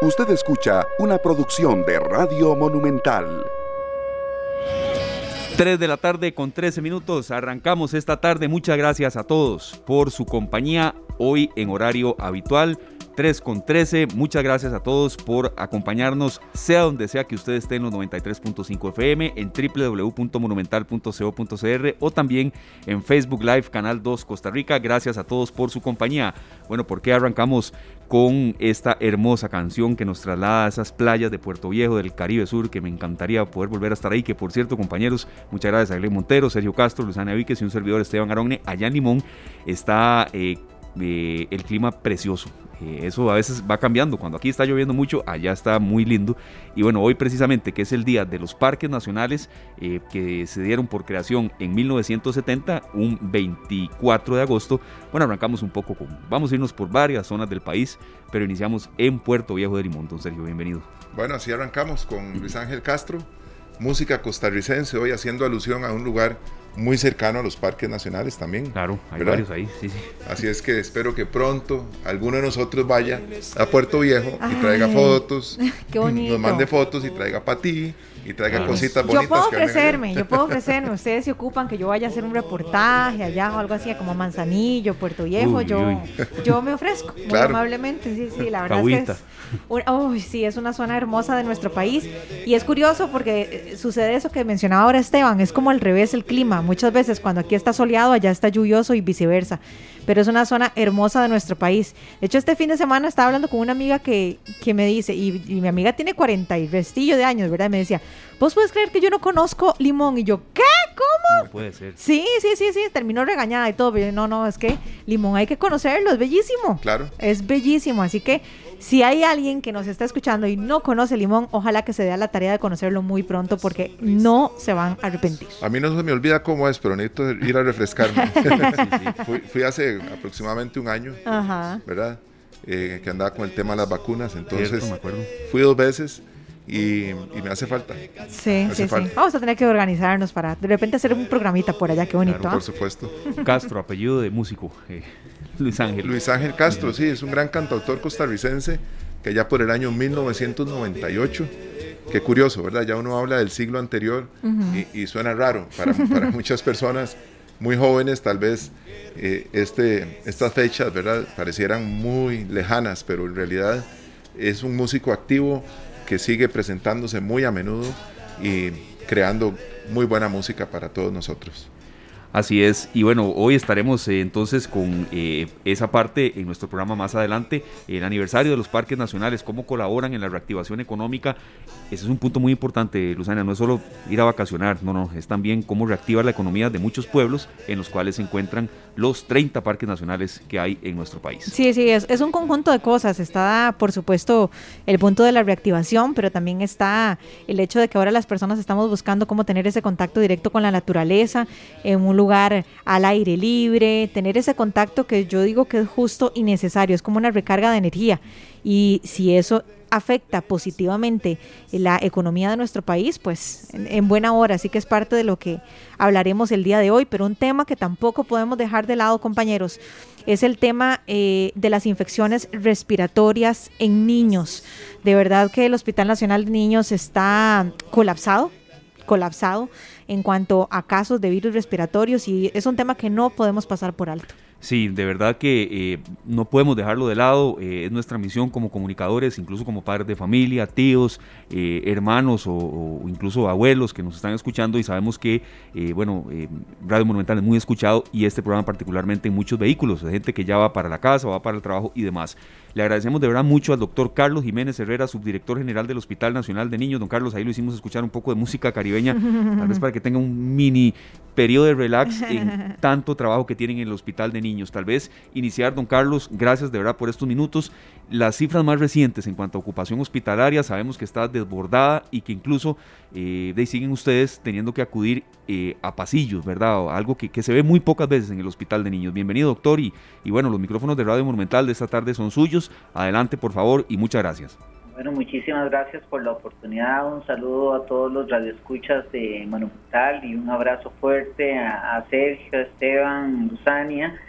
Usted escucha una producción de Radio Monumental. 3 de la tarde con 13 minutos. Arrancamos esta tarde. Muchas gracias a todos por su compañía hoy en horario habitual. 3 con 13. Muchas gracias a todos por acompañarnos, sea donde sea que usted esté en los 93.5 FM, en www.monumental.co.cr o también en Facebook Live, Canal 2 Costa Rica. Gracias a todos por su compañía. Bueno, ¿por qué arrancamos con esta hermosa canción que nos traslada a esas playas de Puerto Viejo, del Caribe Sur, que me encantaría poder volver a estar ahí, que por cierto, compañeros, muchas gracias a Glenn Montero, Sergio Castro, Luzana Víquez y un servidor Esteban Aronne, allá en Limón está eh, eh, el clima precioso, eh, eso a veces va cambiando. Cuando aquí está lloviendo mucho, allá está muy lindo. Y bueno, hoy precisamente, que es el día de los parques nacionales eh, que se dieron por creación en 1970, un 24 de agosto, bueno, arrancamos un poco con. Vamos a irnos por varias zonas del país, pero iniciamos en Puerto Viejo de Limón. Don Sergio, bienvenido. Bueno, así arrancamos con Luis Ángel Castro, música costarricense, hoy haciendo alusión a un lugar muy cercano a los parques nacionales también. Claro, hay varios ahí, sí, sí. Así es que espero que pronto alguno de nosotros vaya a Puerto Viejo y traiga fotos, qué bonito. nos mande fotos y traiga para ti y traiga cositas bonitas. Yo puedo ofrecerme, yo puedo ofrecerme. Ustedes se ocupan que yo vaya a hacer un reportaje allá o algo así, como Manzanillo, Puerto Viejo. yo, yo me ofrezco muy amablemente. Sí, sí, la verdad es que es, oh, sí, es una zona hermosa de nuestro país. Y es curioso porque eh, sucede eso que mencionaba ahora Esteban, es como al revés el clima. Muchas veces cuando aquí está soleado, allá está lluvioso y viceversa pero es una zona hermosa de nuestro país. De hecho, este fin de semana estaba hablando con una amiga que, que me dice, y, mi amiga tiene 40 y vestillo de años, ¿verdad? Y me decía, ¿vos puedes creer que yo no conozco Limón? Y yo, ¿qué? ¿Cómo? No puede ser. Sí, sí, sí, sí, terminó regañada y todo. Pero no, no, es que Limón hay que conocerlo, es bellísimo. Claro. Es bellísimo, así que si hay alguien que nos está escuchando y no conoce Limón, ojalá que se dé la tarea de conocerlo muy pronto porque no se van a arrepentir. A mí no se me olvida cómo es, pero necesito ir a refrescarme. Fui, hace aproximadamente un año, ¿verdad? Eh, que andaba con el tema de las vacunas, entonces fui dos veces y, me hace falta. Sí, sí, sí. Vamos a tener que organizarnos para de repente hacer un programita por allá, qué bonito. Claro, ¿ah? Por supuesto. Castro, apellido de músico. Eh, Luis Ángel. Luis Ángel Castro, sí, es un gran cantautor costarricense que ya por el año 1998, qué curioso, ¿verdad? Ya uno habla del siglo anterior y, suena raro para, para muchas personas muy jóvenes, tal vez eh, este, estas fechas, ¿verdad? Parecieran muy lejanas, pero en realidad es un músico activo que sigue presentándose muy a menudo y creando muy buena música para todos nosotros. Así es, y bueno, hoy estaremos eh, entonces con eh, esa parte en nuestro programa más adelante, el aniversario de los parques nacionales, cómo colaboran en la reactivación económica. Ese es un punto muy importante, Luzana, no es solo ir a vacacionar, no, no, es también cómo reactivar la economía de muchos pueblos en los cuales se encuentran los 30 parques nacionales que hay en nuestro país. Sí, sí, es, un conjunto de cosas. Está, por supuesto, el punto de la reactivación, pero también está el hecho de que ahora las personas estamos buscando cómo tener ese contacto directo con la naturaleza en un lugar al aire libre, tener ese contacto que yo digo que es justo y necesario, es como una recarga de energía. Y si eso afecta positivamente la economía de nuestro país, pues en, buena hora. Así que es parte de lo que hablaremos el día de hoy. Pero un tema que tampoco podemos dejar de lado, compañeros, es el tema eh, de las infecciones respiratorias en niños. De verdad que el Hospital Nacional de Niños está colapsado, colapsado en cuanto a casos de virus respiratorios y es un tema que no podemos pasar por alto. Sí, de verdad que eh, no podemos dejarlo de lado. Eh, es nuestra misión como comunicadores, incluso como padres de familia, tíos, eh, hermanos o, incluso abuelos que nos están escuchando y sabemos que, bueno, Radio Monumental es muy escuchado y este programa particularmente en muchos vehículos, de gente que ya va para la casa, va para el trabajo y demás. Le agradecemos de verdad mucho al doctor Carlos Jiménez Herrera, subdirector general del Hospital Nacional de Niños. Don Carlos, ahí lo hicimos escuchar un poco de música caribeña, tal vez para que tenga un mini periodo de relax en tanto trabajo que tienen en el Hospital de Niños. Tal vez iniciar, don Carlos, gracias de verdad por estos minutos. Las cifras más recientes en cuanto a ocupación hospitalaria, sabemos que está desbordada y que incluso eh, siguen ustedes teniendo que acudir eh, a pasillos, ¿verdad? Algo que, que, se ve muy pocas veces en el Hospital de Niños. Bienvenido, doctor. Y, y bueno, los micrófonos de Radio Monumental de esta tarde son suyos. Adelante, por favor, y muchas gracias. Bueno, muchísimas gracias por la oportunidad. Un saludo a todos los radioescuchas de Monumental y un abrazo fuerte a, Sergio, Esteban, Luzania.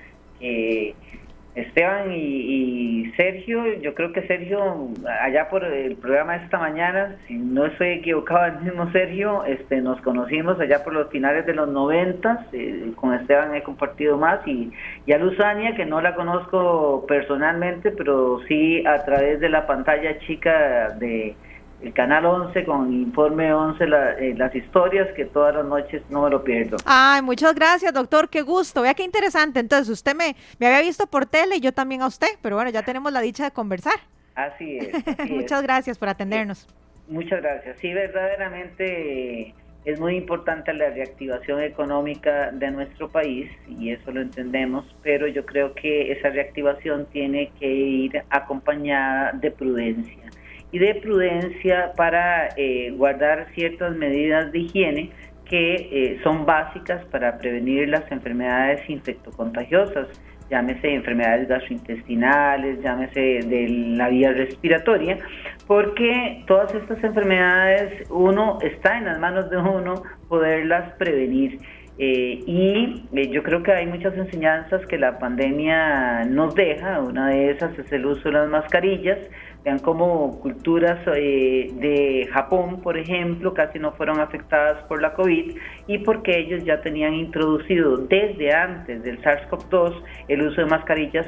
Esteban y, Sergio, yo creo que Sergio, allá por el programa de esta mañana, si no estoy equivocado, el mismo Sergio, este, nos conocimos allá por los finales de los noventas, eh, con Esteban he compartido más, y, y a Luzania, que no la conozco personalmente, pero sí a través de la pantalla chica de el canal 11 con Informe 11, eh, las historias que todas las noches no me lo pierdo. Ay, muchas gracias, doctor, qué gusto. Vea qué interesante. Entonces, usted me, me había visto por tele y yo también a usted, pero bueno, ya tenemos la dicha de conversar. Así es. muchas gracias por atendernos. Muchas gracias. Sí, verdaderamente es muy importante la reactivación económica de nuestro país y eso lo entendemos, pero yo creo que esa reactivación tiene que ir acompañada de prudencia y de prudencia para eh, guardar ciertas medidas de higiene que eh, son básicas para prevenir las enfermedades infectocontagiosas, llámese enfermedades gastrointestinales, llámese de la vía respiratoria, porque todas estas enfermedades uno está en las manos de uno poderlas prevenir. Eh, y yo creo que hay muchas enseñanzas que la pandemia nos deja. Una de esas es el uso de las mascarillas, Vean cómo culturas eh, de Japón, por ejemplo, casi no fueron afectadas por la COVID y porque ellos ya tenían introducido desde antes del SARS-CoV-2 el uso de mascarillas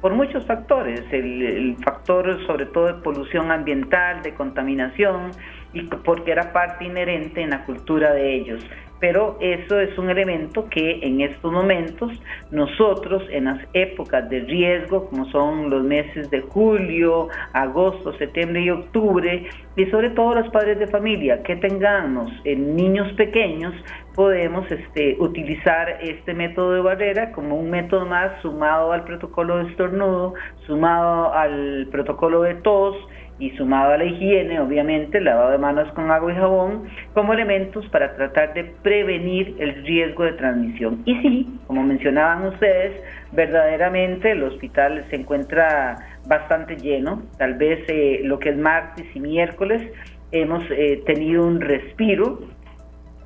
por muchos factores, el, factor sobre todo de polución ambiental, de contaminación, y porque era parte inherente en la cultura de ellos pero eso es un elemento que en estos momentos nosotros en las épocas de riesgo, como son los meses de julio, agosto, septiembre y octubre, y sobre todo los padres de familia que tengamos en niños pequeños, podemos este, utilizar este método de barrera como un método más sumado al protocolo de estornudo, sumado al protocolo de tos, y sumado a la higiene, obviamente, lavado de manos con agua y jabón, como elementos para tratar de prevenir el riesgo de transmisión. Y sí, como mencionaban ustedes, verdaderamente el hospital se encuentra bastante lleno, tal vez eh, lo que es martes y miércoles hemos eh, tenido un respiro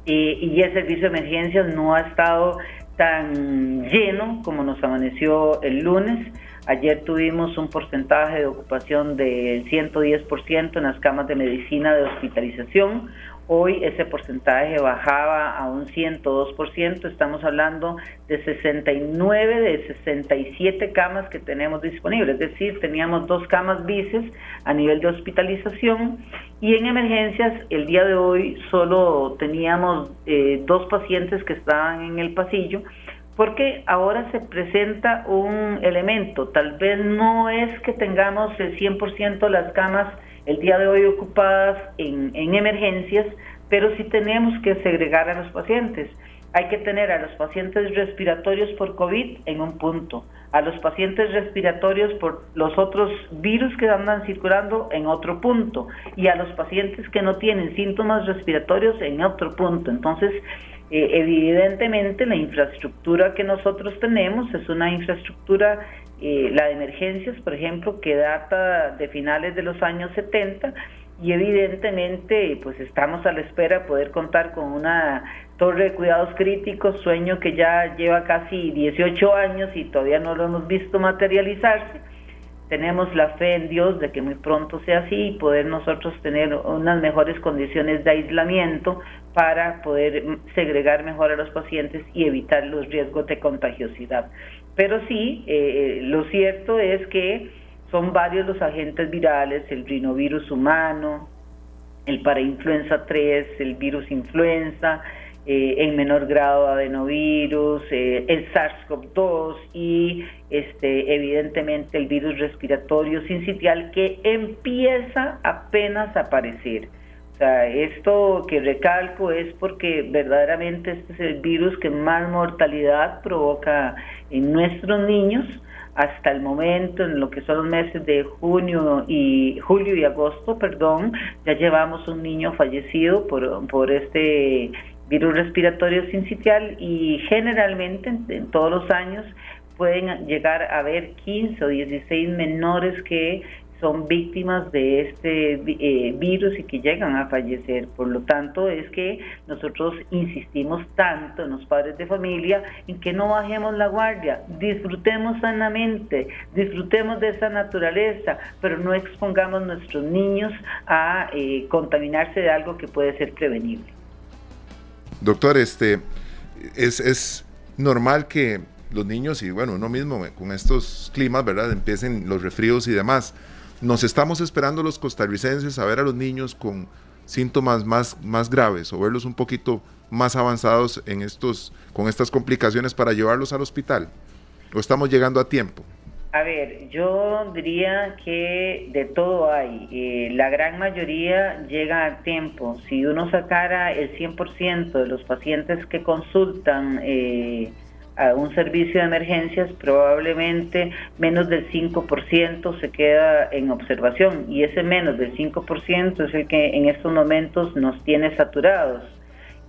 eh, y el servicio de emergencias no ha estado tan lleno como nos amaneció el lunes Ayer tuvimos un porcentaje de ocupación del 110% en las camas de medicina de hospitalización. Hoy ese porcentaje bajaba a un 102%. Estamos hablando de 69 de 67 camas que tenemos disponibles. Es decir, teníamos dos camas bices a nivel de hospitalización y en emergencias el día de hoy solo teníamos eh, dos pacientes que estaban en el pasillo porque ahora se presenta un elemento, tal vez no es que tengamos el 100% las camas el día de hoy ocupadas en, en emergencias, pero sí tenemos que segregar a los pacientes. Hay que tener a los pacientes respiratorios por COVID en un punto, a los pacientes respiratorios por los otros virus que andan circulando en otro punto y a los pacientes que no tienen síntomas respiratorios en otro punto. Entonces, eh, evidentemente la infraestructura que nosotros tenemos es una infraestructura, eh, la de emergencias, por ejemplo, que data de finales de los años 70 y evidentemente pues estamos a la espera de poder contar con una torre de cuidados críticos, sueño que ya lleva casi 18 años y todavía no lo hemos visto materializarse tenemos la fe en Dios de que muy pronto sea así y poder nosotros tener unas mejores condiciones de aislamiento para poder segregar mejor a los pacientes y evitar los riesgos de contagiosidad. Pero sí, eh, lo cierto es que son varios los agentes virales, el rinovirus humano, el parainfluenza 3, el virus influenza, eh, en menor grado adenovirus, eh, el SARS-CoV-2 y este, evidentemente el virus respiratorio sincitial que empieza apenas a aparecer. O sea, esto que recalco es porque verdaderamente este es el virus que más mortalidad provoca en nuestros niños hasta el momento, en lo que son los meses de junio y julio y agosto, perdón, ya llevamos un niño fallecido por, por este virus respiratorio sincitial y generalmente en, todos los años pueden llegar a haber 15 o 16 menores que son víctimas de este eh, virus y que llegan a fallecer. Por lo tanto, es que nosotros insistimos tanto en los padres de familia en que no bajemos la guardia, disfrutemos sanamente, disfrutemos de esa naturaleza, pero no expongamos a nuestros niños a eh, contaminarse de algo que puede ser prevenible. Doctor, este es, es normal que los niños y bueno, uno mismo con estos climas, ¿verdad? Empiecen los resfríos y demás. Nos estamos esperando los costarricenses a ver a los niños con síntomas más, más graves o verlos un poquito más avanzados en estos, con estas complicaciones para llevarlos al hospital. ¿O estamos llegando a tiempo? A ver, yo diría que de todo hay. Eh, la gran mayoría llega a tiempo. Si uno sacara el 100% de los pacientes que consultan eh, a un servicio de emergencias, probablemente menos del 5% se queda en observación y ese menos del 5% es el que en estos momentos nos tiene saturados.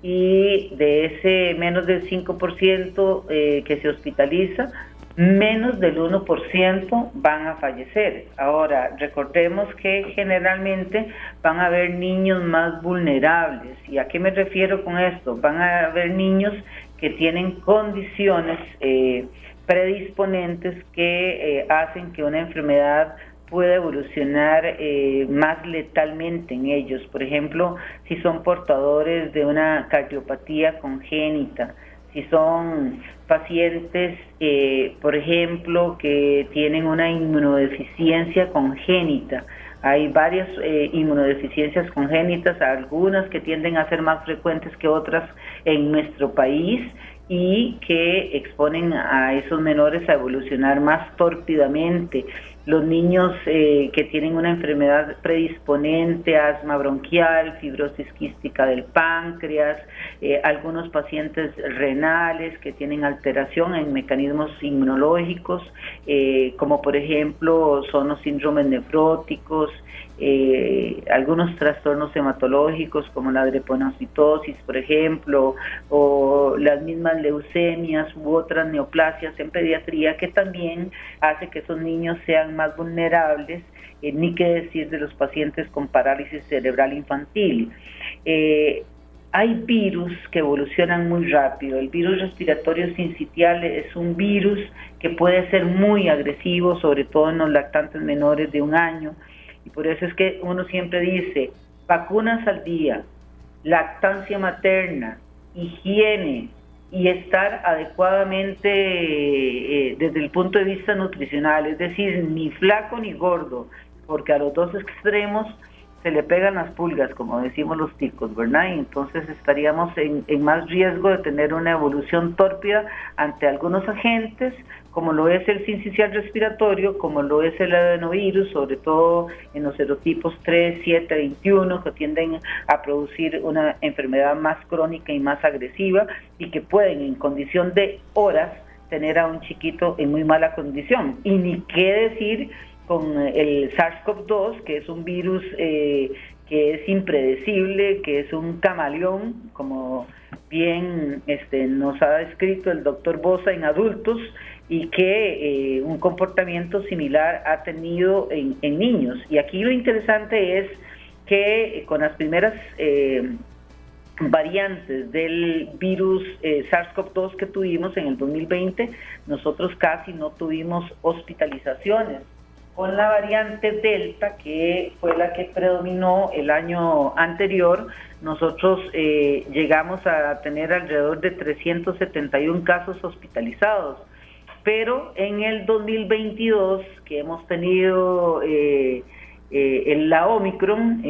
Y de ese menos del 5% eh, que se hospitaliza, menos del 1% van a fallecer. Ahora, recordemos que generalmente van a haber niños más vulnerables. ¿Y a qué me refiero con esto? Van a haber niños que tienen condiciones eh, predisponentes que eh, hacen que una enfermedad pueda evolucionar eh, más letalmente en ellos. Por ejemplo, si son portadores de una cardiopatía congénita, si son pacientes, por ejemplo, que tienen una inmunodeficiencia congénita, hay varias eh, inmunodeficiencias congénitas, algunas que tienden a ser más frecuentes que otras en nuestro país y que exponen a esos menores a evolucionar más tórpidamente los niños eh, que tienen una enfermedad predisponente, asma bronquial, fibrosis quística del páncreas, eh, algunos pacientes renales que tienen alteración en mecanismos inmunológicos, eh, como por ejemplo son los síndromes nefróticos, eh, algunos trastornos hematológicos como la dreponocitosis, por ejemplo, o las mismas leucemias u otras neoplasias en pediatría que también hace que esos niños sean más vulnerables, eh, ni qué decir de los pacientes con parálisis cerebral infantil. Eh, hay virus que evolucionan muy rápido. El virus respiratorio sincitial es un virus que puede ser muy agresivo, sobre todo en los lactantes menores de un año y por eso es que uno siempre dice, vacunas al día, lactancia materna, higiene y estar adecuadamente eh, desde el punto de vista nutricional, es decir, ni flaco ni gordo, porque a los dos extremos se le pegan las pulgas, como decimos los ticos, ¿verdad? Y entonces estaríamos en, más riesgo de tener una evolución tórpida ante algunos agentes, como lo es el sincicial respiratorio, como lo es el adenovirus, sobre todo en los serotipos 3, 7, 21, que tienden a producir una enfermedad más crónica y más agresiva y que pueden en condición de horas tener a un chiquito en muy mala condición. Y ni qué decir con el SARS-CoV-2, que es un virus eh, que es impredecible, que es un camaleón, como bien este, nos ha descrito el doctor Bosa en adultos, y que eh, un comportamiento similar ha tenido en, niños. Y aquí lo interesante es que eh, con las primeras variantes del virus SARS-CoV-2 que tuvimos en el 2020, nosotros casi no tuvimos hospitalizaciones con la variante Delta, que fue la que predominó el año anterior, nosotros eh, llegamos a tener alrededor de 371 casos hospitalizados. Pero en el 2022, que hemos tenido eh, eh, la Omicron,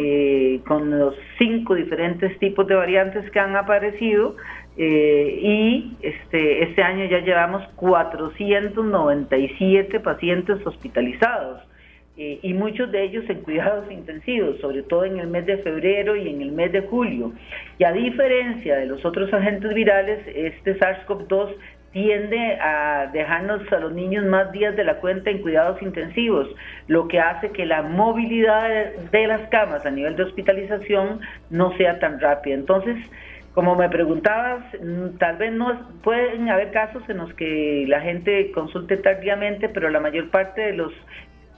con los cinco diferentes tipos de variantes que han aparecido, eh, y este, este año ya llevamos 497 pacientes hospitalizados eh, y muchos de ellos en cuidados intensivos, sobre todo en el mes de febrero y en el mes de julio. Y a diferencia de los otros agentes virales, este SARS-CoV-2 tiende a dejarnos a los niños más días de la cuenta en cuidados intensivos, lo que hace que la movilidad de las camas a nivel de hospitalización no sea tan rápida. Entonces, como me preguntabas, mm, tal vez no pueden haber casos en los que la gente consulte tardíamente, pero la mayor parte de los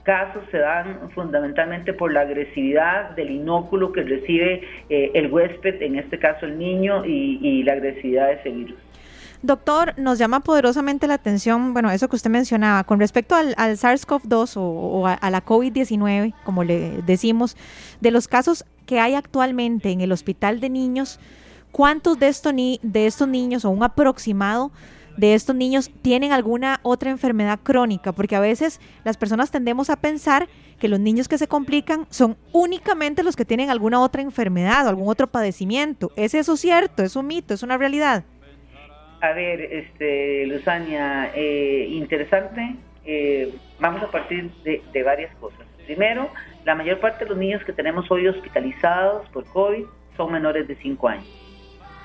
casos se dan fundamentalmente por la agresividad del inóculo que recibe eh, el huésped, en este caso el niño, y, la agresividad de ese virus. Doctor, nos llama poderosamente la atención, bueno, eso que usted mencionaba, con respecto al, SARS-CoV-2 o, a, la COVID-19, como le decimos, de los casos que hay actualmente en el hospital de niños, ¿cuántos de, estos ni de estos niños o un aproximado de estos niños tienen alguna otra enfermedad crónica, porque a veces las personas tendemos a pensar que los niños que se complican son únicamente los que tienen alguna otra enfermedad o algún otro padecimiento. ¿Es eso cierto? ¿Es un mito? ¿Es una realidad? A ver, este, Luzania, eh, interesante. Eh, vamos a partir de, de varias cosas. Primero, la mayor parte de los niños que tenemos hoy hospitalizados por COVID son menores de 5 años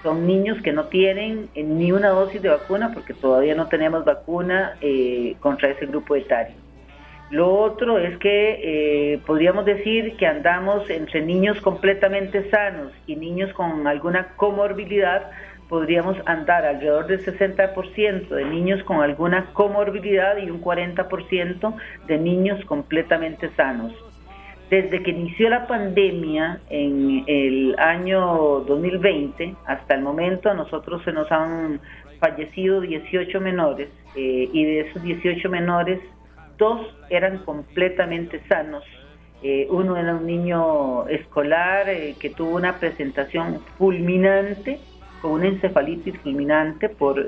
son niños que no tienen eh, ni una dosis de vacuna porque todavía no tenemos vacuna eh, contra ese grupo etario. Lo otro es que eh, podríamos decir que andamos entre niños completamente sanos y niños con alguna comorbilidad, podríamos andar alrededor del 60% de niños con alguna comorbilidad y un 40% de niños completamente sanos desde que inició la pandemia en el año 2020 hasta el momento a nosotros se nos han fallecido 18 menores eh, y de esos 18 menores dos eran completamente sanos. Eh, uno era un niño escolar eh, que tuvo una presentación fulminante con una encefalitis fulminante por,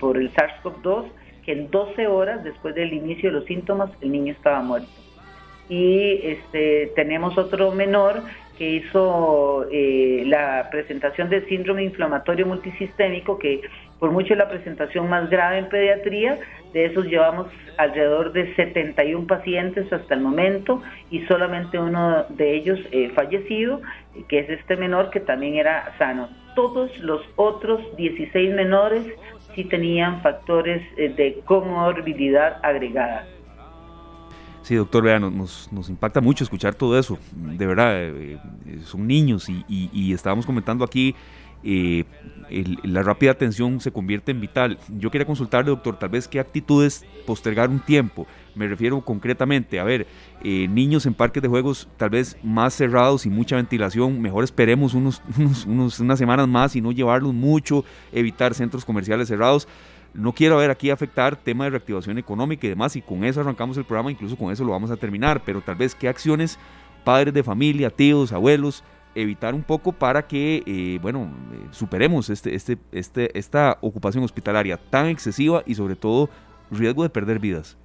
por el SARS-CoV-2 que en 12 horas después del inicio de los síntomas el niño estaba muerto y este, tenemos otro menor que hizo eh, la presentación del síndrome inflamatorio multisistémico, que por mucho es la presentación más grave en pediatría, de esos llevamos alrededor de 71 pacientes hasta el momento y solamente uno de ellos eh, fallecido, que es este menor que también era sano. Todos los otros 16 menores sí tenían factores eh, de comorbilidad agregada. Sí, doctor, vea, nos, nos, impacta mucho escuchar todo eso. De verdad, eh, son niños y, estábamos comentando aquí, eh, la rápida atención se convierte en vital. Yo quería consultarle, doctor, tal vez qué actitudes postergar un tiempo. Me refiero concretamente, a ver, niños en parques de juegos tal vez más cerrados y mucha ventilación, mejor esperemos unos, unos, unas semanas más y no llevarlos mucho, evitar centros comerciales cerrados no quiero ver aquí afectar tema de reactivación económica y demás, y con eso arrancamos el programa, incluso con eso lo vamos a terminar, pero tal vez qué acciones padres de familia, tíos, abuelos, evitar un poco para que, eh, bueno, eh, superemos este, este, este, esta ocupación hospitalaria tan excesiva y sobre todo riesgo de perder vidas.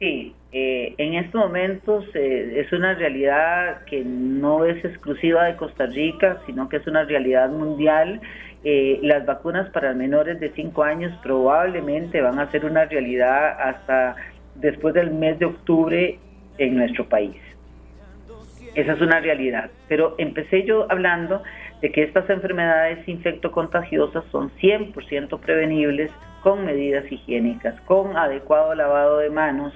Sí, eh, en estos momentos es una realidad que no es exclusiva de Costa Rica, sino que es una realidad mundial eh, las vacunas para menores de 5 años probablemente van a ser una realidad hasta después del mes de octubre en nuestro país. Esa es una realidad. Pero empecé yo hablando de que estas enfermedades infectocontagiosas son 100% prevenibles con medidas higiénicas, con adecuado lavado de manos,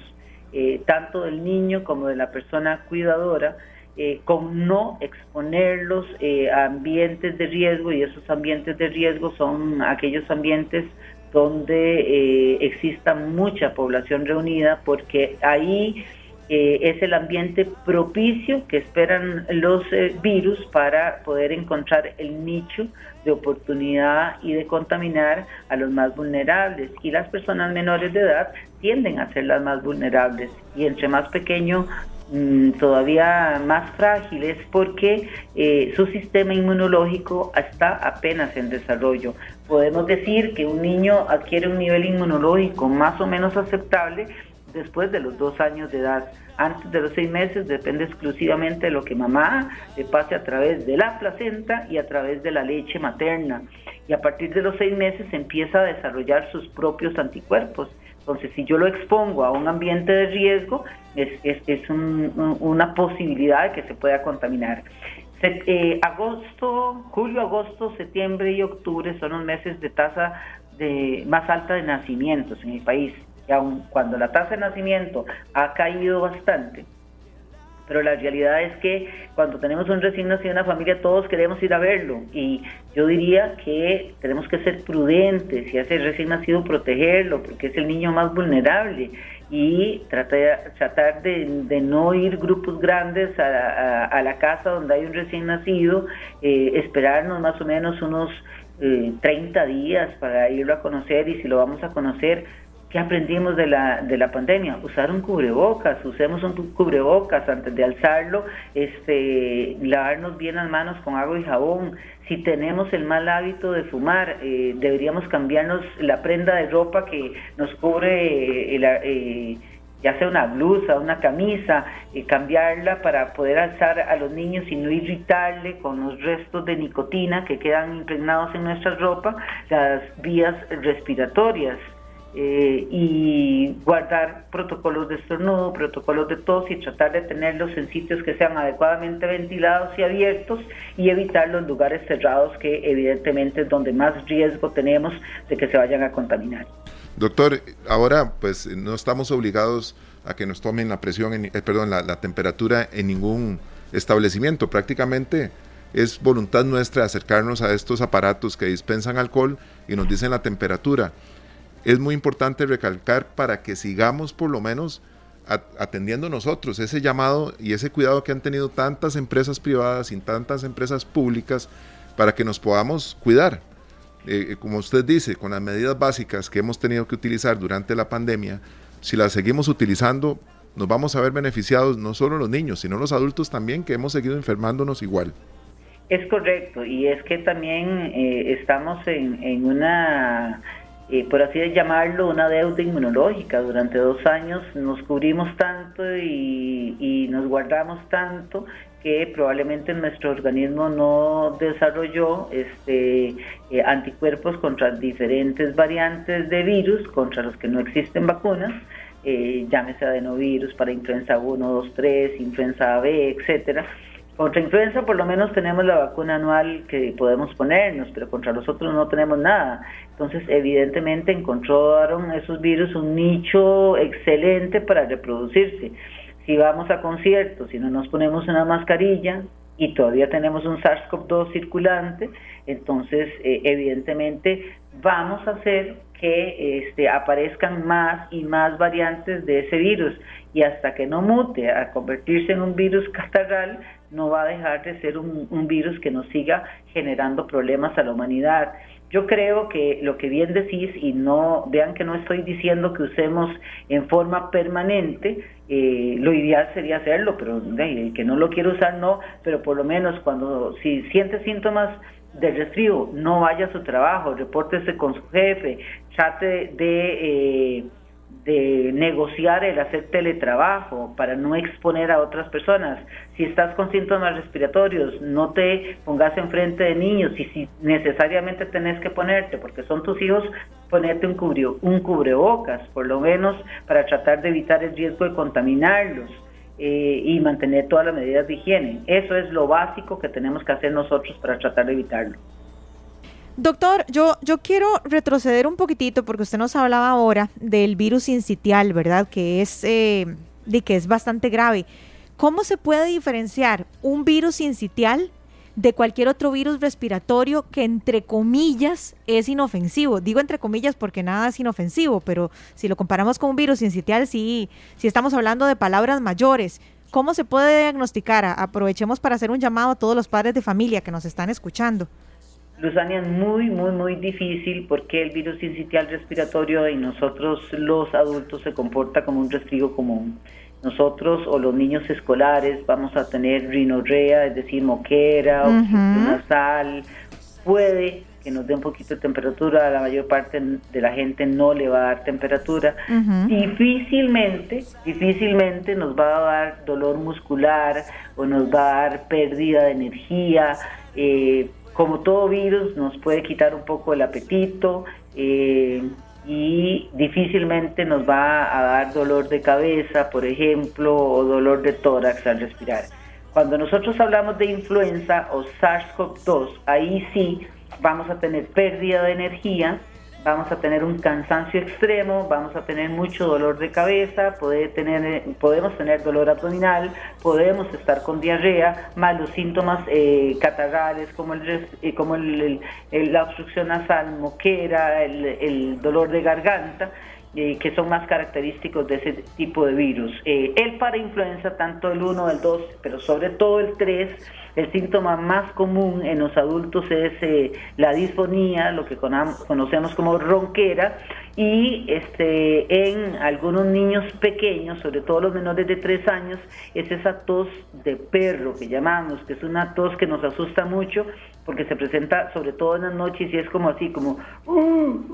eh, tanto del niño como de la persona cuidadora, eh, con no exponerlos eh, a ambientes de riesgo y esos ambientes de riesgo son aquellos ambientes donde eh, exista mucha población reunida porque ahí es el ambiente propicio que esperan los virus para poder encontrar el nicho de oportunidad y de contaminar a los más vulnerables. Y las personas menores de edad tienden a ser las más vulnerables. Y entre más pequeño Mm, todavía más frágiles porque eh, su sistema inmunológico está apenas en desarrollo. Podemos decir que un niño adquiere un nivel inmunológico más o menos aceptable después de los dos años de edad. Antes de los seis meses depende exclusivamente de lo que mamá le pase a través de la placenta y a través de la leche materna. Y a partir de los seis meses empieza a desarrollar sus propios anticuerpos. Entonces, si yo lo expongo a un ambiente de riesgo, es, es, una posibilidad de que se pueda contaminar. Eh, agosto, julio, agosto, septiembre y octubre son los meses de tasa de, más alta de nacimientos en el país. Y aun cuando la tasa de nacimiento ha caído bastante, pero la realidad es que cuando tenemos un recién nacido en una familia todos queremos ir a verlo. Y yo diría que tenemos que ser prudentes y hacer recién nacido protegerlo porque es el niño más vulnerable. Y tratar, tratar de, no ir grupos grandes a, la casa donde hay un recién nacido, eh, esperarnos más o menos unos 30 eh, días para irlo a conocer y si lo vamos a conocer, ¿qué aprendimos de la, de la pandemia? Usar un cubrebocas, usemos un cubrebocas antes de alzarlo, este, lavarnos bien las manos con agua y jabón. Si tenemos el mal hábito de fumar, eh, deberíamos cambiarnos la prenda de ropa que nos cubre eh, ya sea una blusa, una camisa, eh, cambiarla para poder alzar a los niños y no irritarle con los restos de nicotina que quedan impregnados en nuestra ropa, las vías respiratorias. Eh, y guardar protocolos de estornudo, protocolos de tos y tratar de tenerlos en sitios que sean adecuadamente ventilados y abiertos y evitar los lugares cerrados que evidentemente es donde más riesgo tenemos de que se vayan a contaminar. Doctor, ahora pues no estamos obligados a que nos tomen la presión, en, eh, perdón, la, temperatura en ningún establecimiento. Prácticamente es voluntad nuestra acercarnos a estos aparatos que dispensan alcohol y nos dicen la temperatura. Es muy importante recalcar para que sigamos por lo menos atendiendo nosotros ese llamado y ese cuidado que han tenido tantas empresas privadas y tantas empresas públicas para que nos podamos cuidar. Eh, eh, como usted dice, con las medidas básicas que hemos tenido que utilizar durante la pandemia, si las seguimos utilizando, nos vamos a ver beneficiados no solo los niños, sino los adultos también, que hemos seguido enfermándonos igual. Es correcto, y es que también eh, estamos en, una, por así llamarlo, una deuda inmunológica. Durante dos años nos cubrimos tanto y, y nos guardamos tanto que probablemente nuestro organismo no desarrolló este, eh, anticuerpos contra diferentes variantes de virus, contra los que no existen vacunas, eh, llámese adenovirus para influenza 1, 2, 3, influenza B, etcétera. Contra influenza por lo menos tenemos la vacuna anual que podemos ponernos, pero contra los otros no tenemos nada. Entonces, evidentemente encontraron esos virus un nicho excelente para reproducirse si vamos a conciertos y no nos ponemos una mascarilla y todavía tenemos un SARS-CoV-2 circulante, entonces eh, evidentemente vamos a hacer que este, aparezcan más y más variantes de ese virus y hasta que no mute a convertirse en un virus catarral, no va a dejar de ser un virus que nos siga generando problemas a la humanidad. Yo creo que lo que bien decís, y no vean que no estoy diciendo que usemos en forma permanente, eh, lo ideal sería hacerlo, pero el que no lo quiere usar no, pero por lo menos cuando si siente síntomas de resfrío, no vaya a su trabajo, repórtese con su jefe, trate de... Eh, de negociar el hacer teletrabajo para no exponer a otras personas. Si estás con síntomas respiratorios, no te pongas enfrente de niños y si necesariamente tenés que ponerte, porque son tus hijos, ponerte un, un cubrebocas, por lo menos para tratar de evitar el riesgo de contaminarlos. Eh, y mantener todas las medidas de higiene. Eso es lo básico que tenemos que hacer nosotros para tratar de evitarlo. Doctor, yo, yo quiero retroceder un poquitito porque usted nos hablaba ahora del virus incitial, ¿verdad? Que es, eh, que es bastante grave. ¿Cómo se puede diferenciar un virus incitial de cualquier otro virus respiratorio que entre comillas es inofensivo? Digo entre comillas porque nada es inofensivo, pero si lo comparamos con un virus incitial, sí, sí estamos hablando de palabras mayores. ¿Cómo se puede diagnosticar? Aprovechemos para hacer un llamado a todos los padres de familia que nos están escuchando. Luzania es muy, muy, muy difícil porque el virus incitial respiratorio en nosotros los adultos se comporta como un resfrigo común. Nosotros o los niños escolares vamos a tener rinorrea, es decir, moquera, o nasal. Puede que nos dé un poquito de temperatura, a la mayor parte de la gente no le va a dar temperatura. Difícilmente, difícilmente nos va a dar dolor muscular o nos va a dar pérdida de energía. Eh, como todo virus, nos puede quitar un poco el apetito eh, y difícilmente nos va a dar dolor de cabeza, por ejemplo, o dolor de tórax al respirar. Cuando nosotros hablamos de influenza o SARS-CoV-2, ahí sí vamos a tener pérdida de energía, vamos a tener un cansancio extremo, vamos a tener mucho dolor de cabeza, puede tener, podemos tener dolor abdominal, podemos estar con diarrea, más los síntomas eh, catarrales como, el, eh, como el, la obstrucción nasal, moquera, el, dolor de garganta eh, que son más característicos de ese tipo de virus. Eh, el para influenza, tanto el 1, el 2, pero sobre todo el 3, el síntoma más común en los adultos es eh, la disfonía, lo que conocemos como ronquera, y este, en algunos niños pequeños, sobre todo los menores de 3 años, es esa tos de perro que llamamos, que es una tos que nos asusta mucho porque se presenta sobre todo en las noches y es como así, como uh, uh,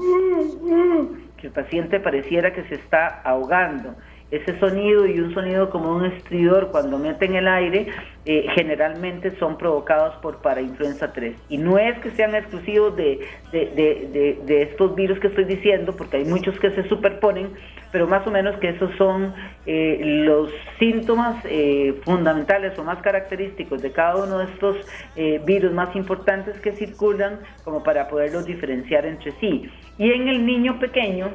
uh", que el paciente pareciera que se está ahogando ese sonido y un sonido como un estridor cuando meten el aire eh, generalmente son provocados por parainfluenza 3 y no es que sean exclusivos de, de, estos virus que estoy diciendo porque hay muchos que se superponen pero más o menos que esos son eh, los síntomas eh, fundamentales o más característicos de cada uno de estos virus más importantes que circulan como para poderlos diferenciar entre sí. Y en el niño pequeño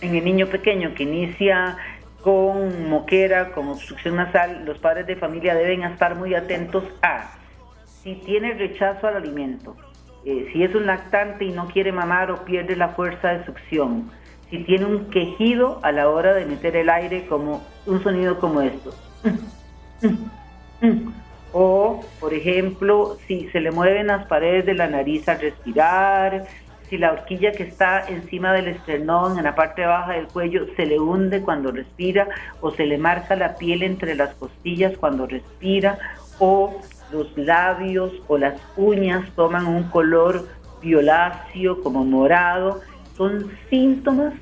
en el niño pequeño que inicia con moquera, con obstrucción nasal, los padres de familia deben estar muy atentos a si tiene rechazo al alimento, eh, si es un lactante y no quiere mamar o pierde la fuerza de succión, si tiene un quejido a la hora de meter el aire como un sonido como esto. O, por ejemplo, si se le mueven las paredes de la nariz al respirar, si la horquilla que está encima del esternón, en la parte baja del cuello, se le hunde cuando respira o se le marca la piel entre las costillas cuando respira o los labios o las uñas toman un color violáceo como morado, son síntomas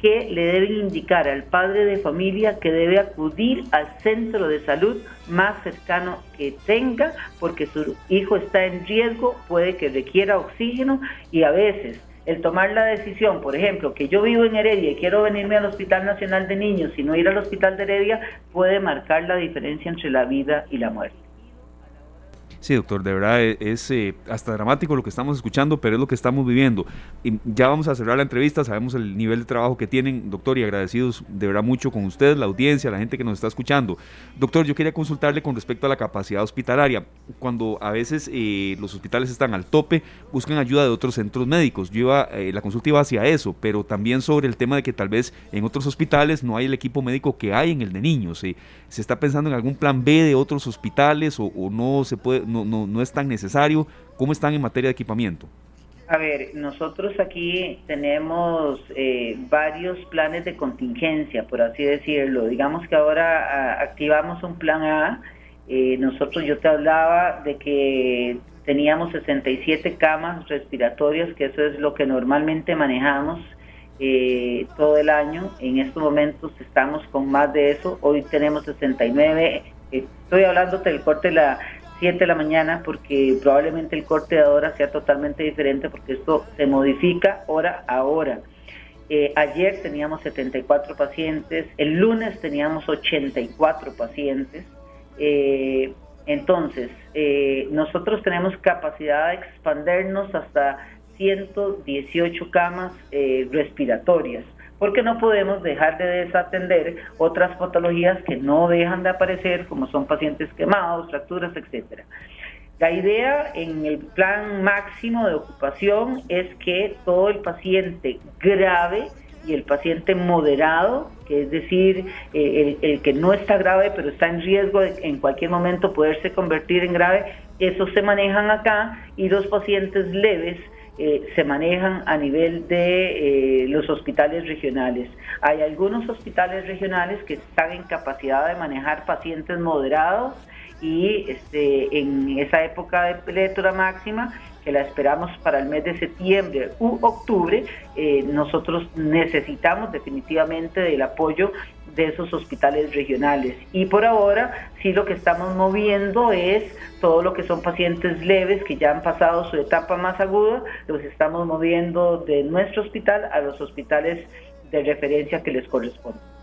que le deben indicar al padre de familia que debe acudir al centro de salud más cercano que tenga porque su hijo está en riesgo, puede que requiera oxígeno y a veces el tomar la decisión, por ejemplo, que yo vivo en Heredia y quiero venirme al Hospital Nacional de Niños y no ir al Hospital de Heredia, puede marcar la diferencia entre la vida y la muerte. Sí, doctor, de verdad e-, es, eh, hasta dramático lo que estamos escuchando, pero es lo que estamos viviendo. Ya vamos a cerrar la entrevista, sabemos el nivel de trabajo que tienen, doctor, y agradecidos de verdad mucho con usted, la audiencia, la gente que nos está escuchando. Doctor, yo quería consultarle con respecto a la capacidad hospitalaria. Cuando a veces eh, los hospitales están al tope, buscan ayuda de otros centros médicos. Yo iba, eh, la consulta iba hacia eso, pero también sobre el tema de que tal vez en otros hospitales no hay el equipo médico que hay en el de niños. ¿Se está pensando en algún plan B de otros hospitales o no se puede no, no, es tan necesario? ¿Cómo están en materia de equipamiento? A ver, nosotros aquí tenemos eh, varios planes de contingencia, por así decirlo. Digamos que ahora ah, activamos un plan A. Eh, nosotros, yo te hablaba de que teníamos 67 camas respiratorias, que eso es lo que normalmente manejamos eh, todo el año. En estos momentos estamos con más de eso. Hoy tenemos 69. Estoy hablando del corte de la 7 de la mañana porque probablemente el corte de hora sea totalmente diferente porque esto se modifica hora a hora. Eh, ayer teníamos 74 pacientes, el lunes teníamos 84 pacientes. Eh, entonces, eh, nosotros tenemos capacidad de expandernos hasta 118 camas respiratorias porque no podemos dejar de desatender otras patologías que no dejan de aparecer, como son pacientes quemados, fracturas, etcétera. La idea en el plan máximo de ocupación es que todo el paciente grave y el paciente moderado, que es decir, eh, el, que no está grave pero está en riesgo de en cualquier momento poderse convertir en grave, esos se manejan acá y los pacientes leves eh, se manejan a nivel de eh, los hospitales regionales. Hay algunos hospitales regionales que están en capacidad de manejar pacientes moderados y este, en esa época de pletora máxima, que la esperamos para el mes de septiembre u octubre, eh, nosotros necesitamos definitivamente del apoyo de esos hospitales regionales. Y por ahora sí lo que estamos moviendo es todo lo que son pacientes leves que ya han pasado su etapa más aguda, los estamos moviendo de nuestro hospital a los hospitales de referencia que les corresponden.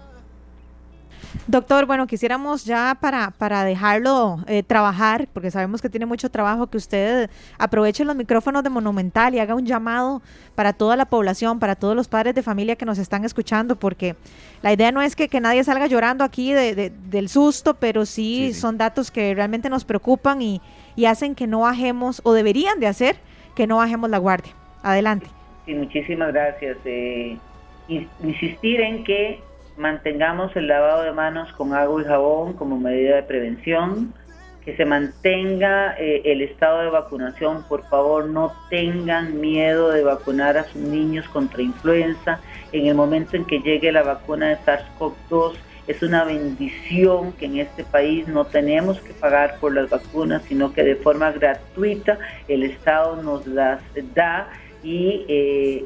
Doctor, bueno, quisiéramos ya para, para dejarlo eh, trabajar, porque sabemos que tiene mucho trabajo, que usted aproveche los micrófonos de Monumental y haga un llamado para toda la población, para todos los padres de familia que nos están escuchando, porque la idea no es que, nadie salga llorando aquí de, del susto, pero sí, son datos que realmente nos preocupan y, y hacen que no bajemos, o deberían de hacer, que no bajemos la guardia. Adelante. Sí, muchísimas gracias. Eh, insistir en que mantengamos el lavado de manos con agua y jabón como medida de prevención, que se mantenga eh, el estado de vacunación, por favor no tengan miedo de vacunar a sus niños contra influenza en el momento en que llegue la vacuna de SARS-CoV-2. Es una bendición que en este país no tenemos que pagar por las vacunas, sino que de forma gratuita el Estado nos las da y eh,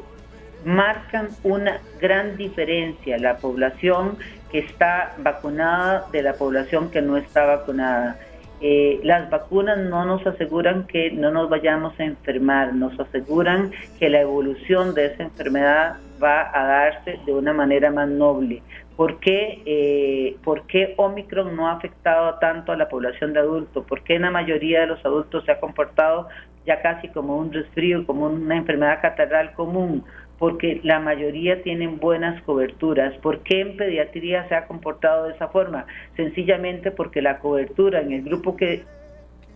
marcan una gran diferencia la población que está vacunada de la población que no está vacunada. Eh, las vacunas no nos aseguran que no nos vayamos a enfermar, nos aseguran que la evolución de esa enfermedad va a darse de una manera más noble. ¿Por qué, eh, ¿Por qué Omicron no ha afectado tanto a la población de adultos? ¿Por qué en la mayoría de los adultos se ha comportado ya casi como un resfrío, como una enfermedad catarral común? Porque la mayoría tienen buenas coberturas. ¿Por qué en pediatría se ha comportado de esa forma? Sencillamente porque la cobertura en el grupo que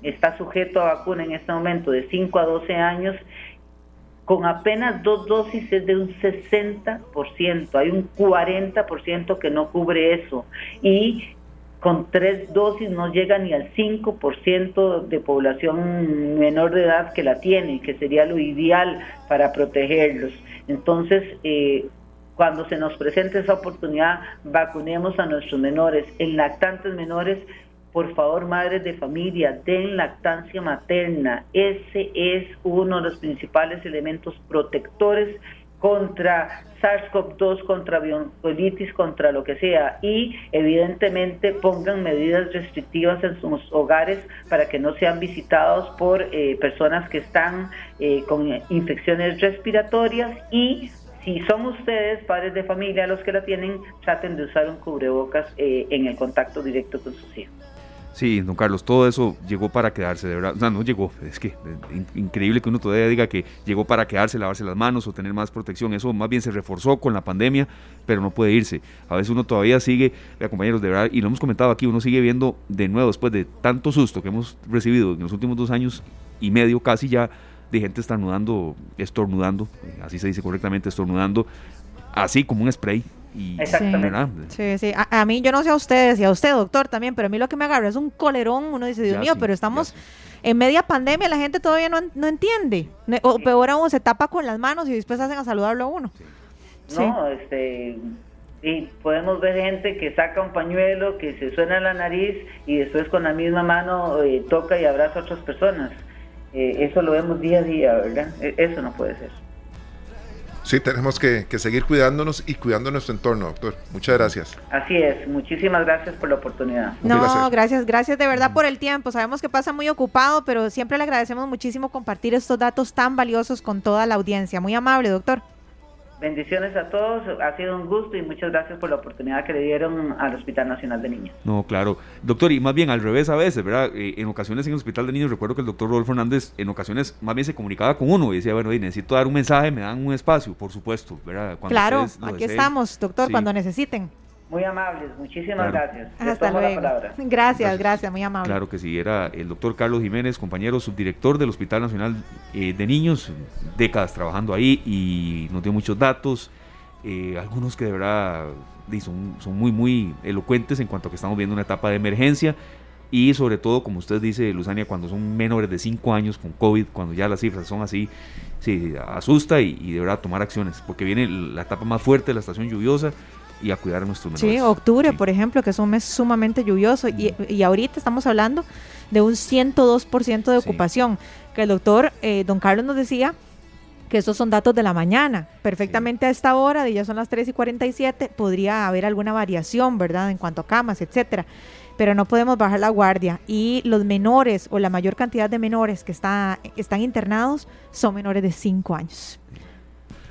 está sujeto a vacuna en este momento de 5 a 12 años, con apenas dos dosis es de un 60%, hay un 40% que no cubre eso. Y con tres dosis no llega ni al 5% de población menor de edad que la tiene, que sería lo ideal para protegerlos. Entonces, eh, cuando se nos presente esa oportunidad, vacunemos a nuestros menores. En lactantes menores, por favor, madres de familia, den lactancia materna. Ese es uno de los principales elementos protectores contra SARS-CoV-2, contra biocolitis, contra lo que sea. Y evidentemente pongan medidas restrictivas en sus hogares para que no sean visitados por eh, personas que están eh, con infecciones respiratorias y si son ustedes, padres de familia, los que la tienen, traten de usar un cubrebocas eh, en el contacto directo con sus hijos. Sí, don Carlos, todo eso llegó para quedarse, de verdad. O sea, no llegó, es que increíble que uno todavía diga que llegó para quedarse, lavarse las manos o tener más protección. Eso más bien se reforzó con la pandemia, pero no puede irse. A veces uno todavía sigue, compañeros, de verdad, y lo hemos comentado aquí, uno sigue viendo de nuevo, después de tanto susto que hemos recibido en los últimos dos años y medio casi ya, de gente estornudando, estornudando, eh, así se dice correctamente, estornudando, así como un spray Exactamente. Sí, sí. A, mí, yo no sé a ustedes y a usted, doctor, también, pero a mí lo que me agarra es un colerón. Uno dice, Dios mío, pero estamos en media pandemia, la gente todavía no, no entiende. O peor aún, se tapa con las manos y después hacen a saludarlo a uno. No, este. Y podemos ver gente que saca un pañuelo, que se suena la nariz y después con la misma mano eh, toca y abraza a otras personas. Eh, eso lo vemos día a día, ¿verdad? E, eso no puede ser. Sí, tenemos que, seguir cuidándonos y cuidando nuestro entorno, doctor. Muchas gracias. Así es, muchísimas gracias por la oportunidad. no, gracias, gracias de verdad por el tiempo. Sabemos que pasa muy ocupado, pero siempre le agradecemos muchísimo compartir estos datos tan valiosos con toda la audiencia. Muy amable, doctor. Bendiciones a todos, ha sido un gusto y muchas gracias por la oportunidad que le dieron al Hospital Nacional de Niños. No, claro. Doctor, y más bien al revés a veces, ¿verdad? Eh, en ocasiones en el Hospital de Niños recuerdo que el doctor Rodolfo Hernández en ocasiones más bien se comunicaba con uno y decía, bueno, necesito dar un mensaje, me dan un espacio, por supuesto, ¿verdad? claro, aquí estamos, doctor, cuando necesiten. Muy amables, muchísimas gracias. Hasta luego. Gracias, gracias, muy amable. Claro que sí, era el doctor Carlos Jiménez, compañero subdirector del Hospital Nacional eh, de Niños, décadas trabajando ahí y nos dio muchos datos, eh, algunos que de verdad son, son muy, muy elocuentes en cuanto a que estamos viendo una etapa de emergencia y sobre todo, como usted dice, Luzania, cuando son menores de 5 años con COVID, cuando ya las cifras son así, sí, asusta y, y de verdad tomar acciones, porque viene la etapa más fuerte de la estación lluviosa y a cuidar a nuestros menores. Sí, octubre, por ejemplo, que es un mes sumamente lluvioso y, y ahorita estamos hablando de un 102% de ocupación, que el doctor eh, don Carlos nos decía que esos son datos de la mañana. Perfectamente a esta hora, de ya son las 3 y 47, podría haber alguna variación, ¿verdad?, en cuanto a camas, etcétera. Pero no podemos bajar la guardia. Y los menores, o la mayor cantidad de menores que está, están internados, son menores de 5 años.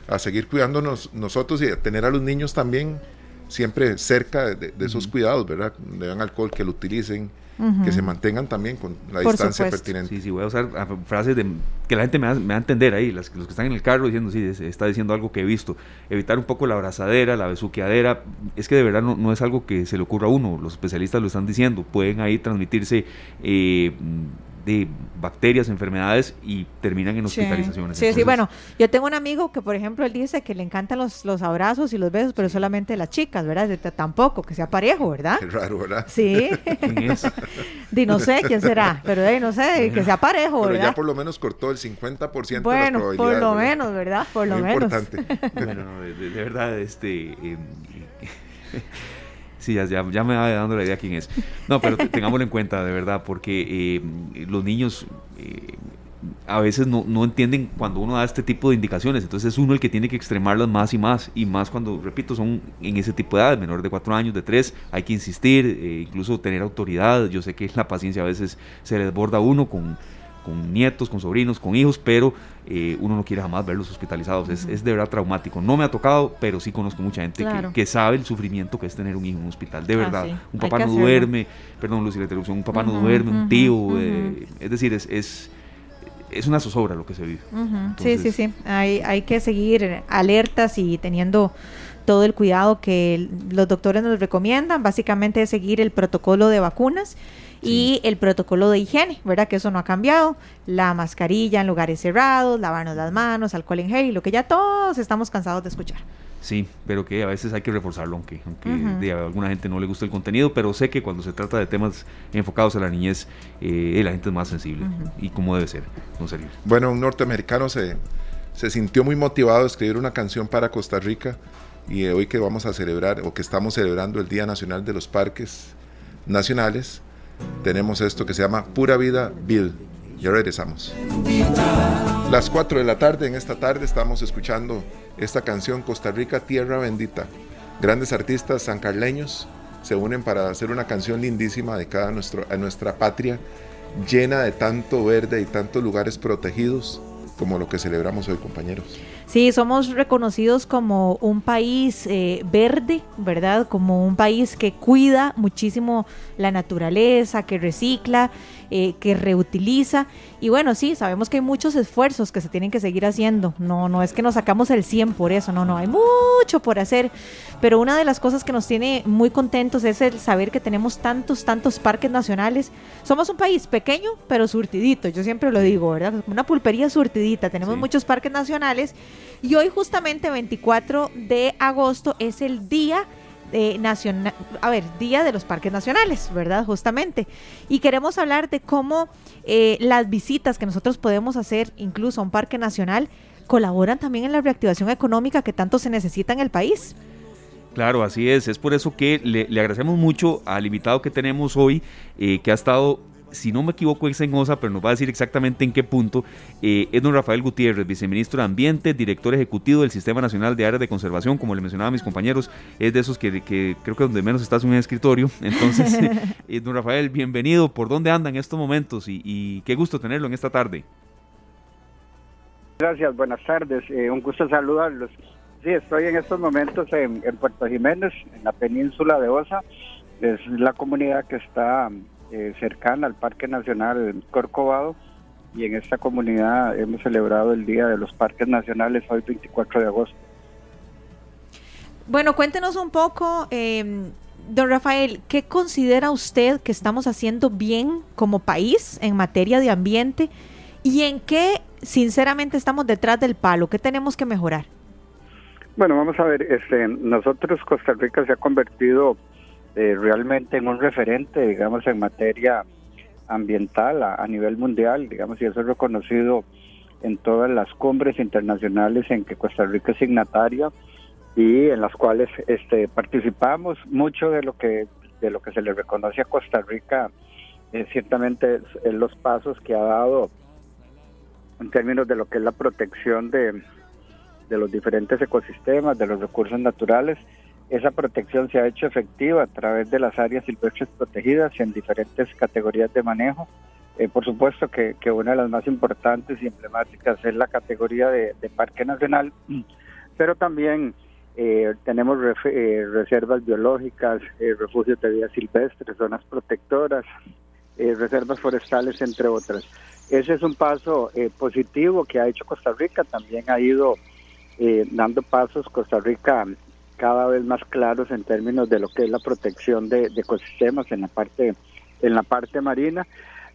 A seguir cuidándonos nosotros y a tener a los niños también siempre cerca de, esos cuidados, ¿verdad? Le dan alcohol, que lo utilicen, que se mantengan también con la distancia pertinente. Sí, sí, voy a usar frases de, que la gente me va, a entender ahí, los que están en el carro diciendo, sí, está diciendo algo que he visto. Evitar un poco la abrazadera, la besuqueadera, es que de verdad no, es algo que se le ocurra a uno, los especialistas lo están diciendo, pueden ahí transmitirse... Eh, de bacterias, enfermedades y terminan en hospitalizaciones. Sí, sí, bueno, yo tengo un amigo que, por ejemplo, él dice que le encantan los, los abrazos y los besos, pero solamente las chicas, ¿verdad? Tampoco, que sea parejo, ¿verdad? Qué raro, ¿verdad? Sí. ¿Quién es? Di, no sé quién será, pero de, no sé, que sea parejo, pero ¿verdad? ya por lo menos cortó el 50% bueno, de las probabilidades. por lo ¿verdad? menos, ¿verdad? Por lo Muy menos. importante. Bueno, no, de, de verdad, este... eh, Sí, ya, ya, ya me va dando la idea quién es. No, pero te- tengámoslo en cuenta, de verdad, porque eh, los niños eh, a veces no, no entienden cuando uno da este tipo de indicaciones. Entonces es uno el que tiene que extremarlas más y más. Y más cuando, repito, son en ese tipo de edad, menores de 4 años, de 3. Hay que insistir, eh, incluso tener autoridad. Yo sé que la paciencia a veces se desborda uno con, con nietos, con sobrinos, con hijos, pero eh, uno no quiere jamás verlos hospitalizados. es, es de verdad traumático. No me ha tocado, pero sí conozco mucha gente que- Claro. que, sabe el sufrimiento que es tener un hijo en un hospital. De Ah, verdad. sí. Un papá no hacerlo. duerme, perdón, Lucy, la interrupción. Un papá no duerme, un tío. eh, es decir, es, es, es una zozobra lo que se vive. Sí, sí, sí. Hay, hay que seguir alertas y teniendo todo el cuidado que los doctores nos recomiendan. Básicamente es seguir el protocolo de vacunas y el protocolo de higiene, ¿verdad? Que eso no ha cambiado. La mascarilla en lugares cerrados, lavarnos las manos, alcohol en gel y lo que ya todos estamos cansados de escuchar. Sí, pero que a veces hay que reforzarlo, aunque, aunque de a alguna gente no le gusta el contenido, pero sé que cuando se trata de temas enfocados a la niñez, eh, la gente es más sensible y como debe ser, don Sergio. Bueno, un norteamericano se, se sintió muy motivado a escribir una canción para Costa Rica y hoy que vamos a celebrar o que estamos celebrando el Día Nacional de los Parques Nacionales, tenemos esto que se llama Pura Vida Bill. Ya regresamos. Las 4 de la tarde, en esta tarde estamos escuchando esta canción Costa Rica Tierra Bendita. Grandes artistas sancarleños se unen para hacer una canción lindísima dedicada a, nuestro, a nuestra patria, llena de tanto verde y tantos lugares protegidos como lo que celebramos hoy, compañeros. Sí, somos reconocidos como un país eh, verde, ¿verdad? Como un país que cuida muchísimo la naturaleza, que recicla, eh, que reutiliza. Y bueno, sí, sabemos que hay muchos esfuerzos que se tienen que seguir haciendo. No, no es que nos sacamos el 100 por eso, no, no, hay mucho por hacer. Pero una de las cosas que nos tiene muy contentos es el saber que tenemos tantos, tantos parques nacionales. Somos un país pequeño, pero surtidito, yo siempre lo digo, ¿verdad? Una pulpería surtidita. Tenemos Sí. muchos parques nacionales y hoy justamente 24 de agosto es el día eh, nacional, a ver, día de los parques nacionales, ¿verdad? Justamente. Y queremos hablar de cómo eh, las visitas que nosotros podemos hacer incluso a un parque nacional colaboran también en la reactivación económica que tanto se necesita en el país. Claro, así es. Es por eso que le, agradecemos mucho al invitado que tenemos hoy, eh, que ha estado, si no me equivoco, es en OSA, pero nos va a decir exactamente en qué punto. Eh, es don Rafael Gutiérrez, viceministro de Ambiente, director ejecutivo del Sistema Nacional de Áreas de Conservación, como le mencionaba a mis compañeros, es de esos que, que creo que donde menos estás en un escritorio. Entonces, eh, don Rafael, bienvenido. ¿Por dónde anda en estos momentos? Y, y qué gusto tenerlo en esta tarde. Gracias, buenas tardes. Eh, un gusto saludarlos. Sí, estoy en estos momentos en, en Puerto Jiménez, en la península de Osa. Es la comunidad que está eh, cercana al Parque Nacional Corcovado y en esta comunidad hemos celebrado el Día de los Parques Nacionales hoy 24 de agosto. Bueno, cuéntenos un poco, eh, don Rafael, ¿qué considera usted que estamos haciendo bien como país en materia de ambiente y en qué, sinceramente, estamos detrás del palo? ¿Qué tenemos que mejorar? Bueno, vamos a ver, este, nosotros Costa Rica se ha convertido eh, realmente en un referente, digamos, en materia ambiental a, nivel mundial, digamos, y eso es reconocido en todas las cumbres internacionales en que Costa Rica es signataria y en las cuales este, participamos. Mucho de lo que de lo que se le reconoce a Costa Rica, ciertamente es los pasos que ha dado en términos de lo que es la protección de, de los diferentes ecosistemas, de los recursos naturales. Esa protección se ha hecho efectiva a través de las áreas silvestres protegidas en diferentes categorías de manejo. Eh, por supuesto que, que, una de las más importantes y emblemáticas es la categoría de, de Parque Nacional, pero también eh, tenemos ref, eh, reservas biológicas, eh, refugios de vida silvestre, zonas protectoras, eh, reservas forestales, entre otras. Ese es un paso eh, positivo que ha hecho Costa Rica, también ha ido dando pasos Costa Rica cada vez más claros en términos de lo que es la protección de, ecosistemas en la parte en la parte marina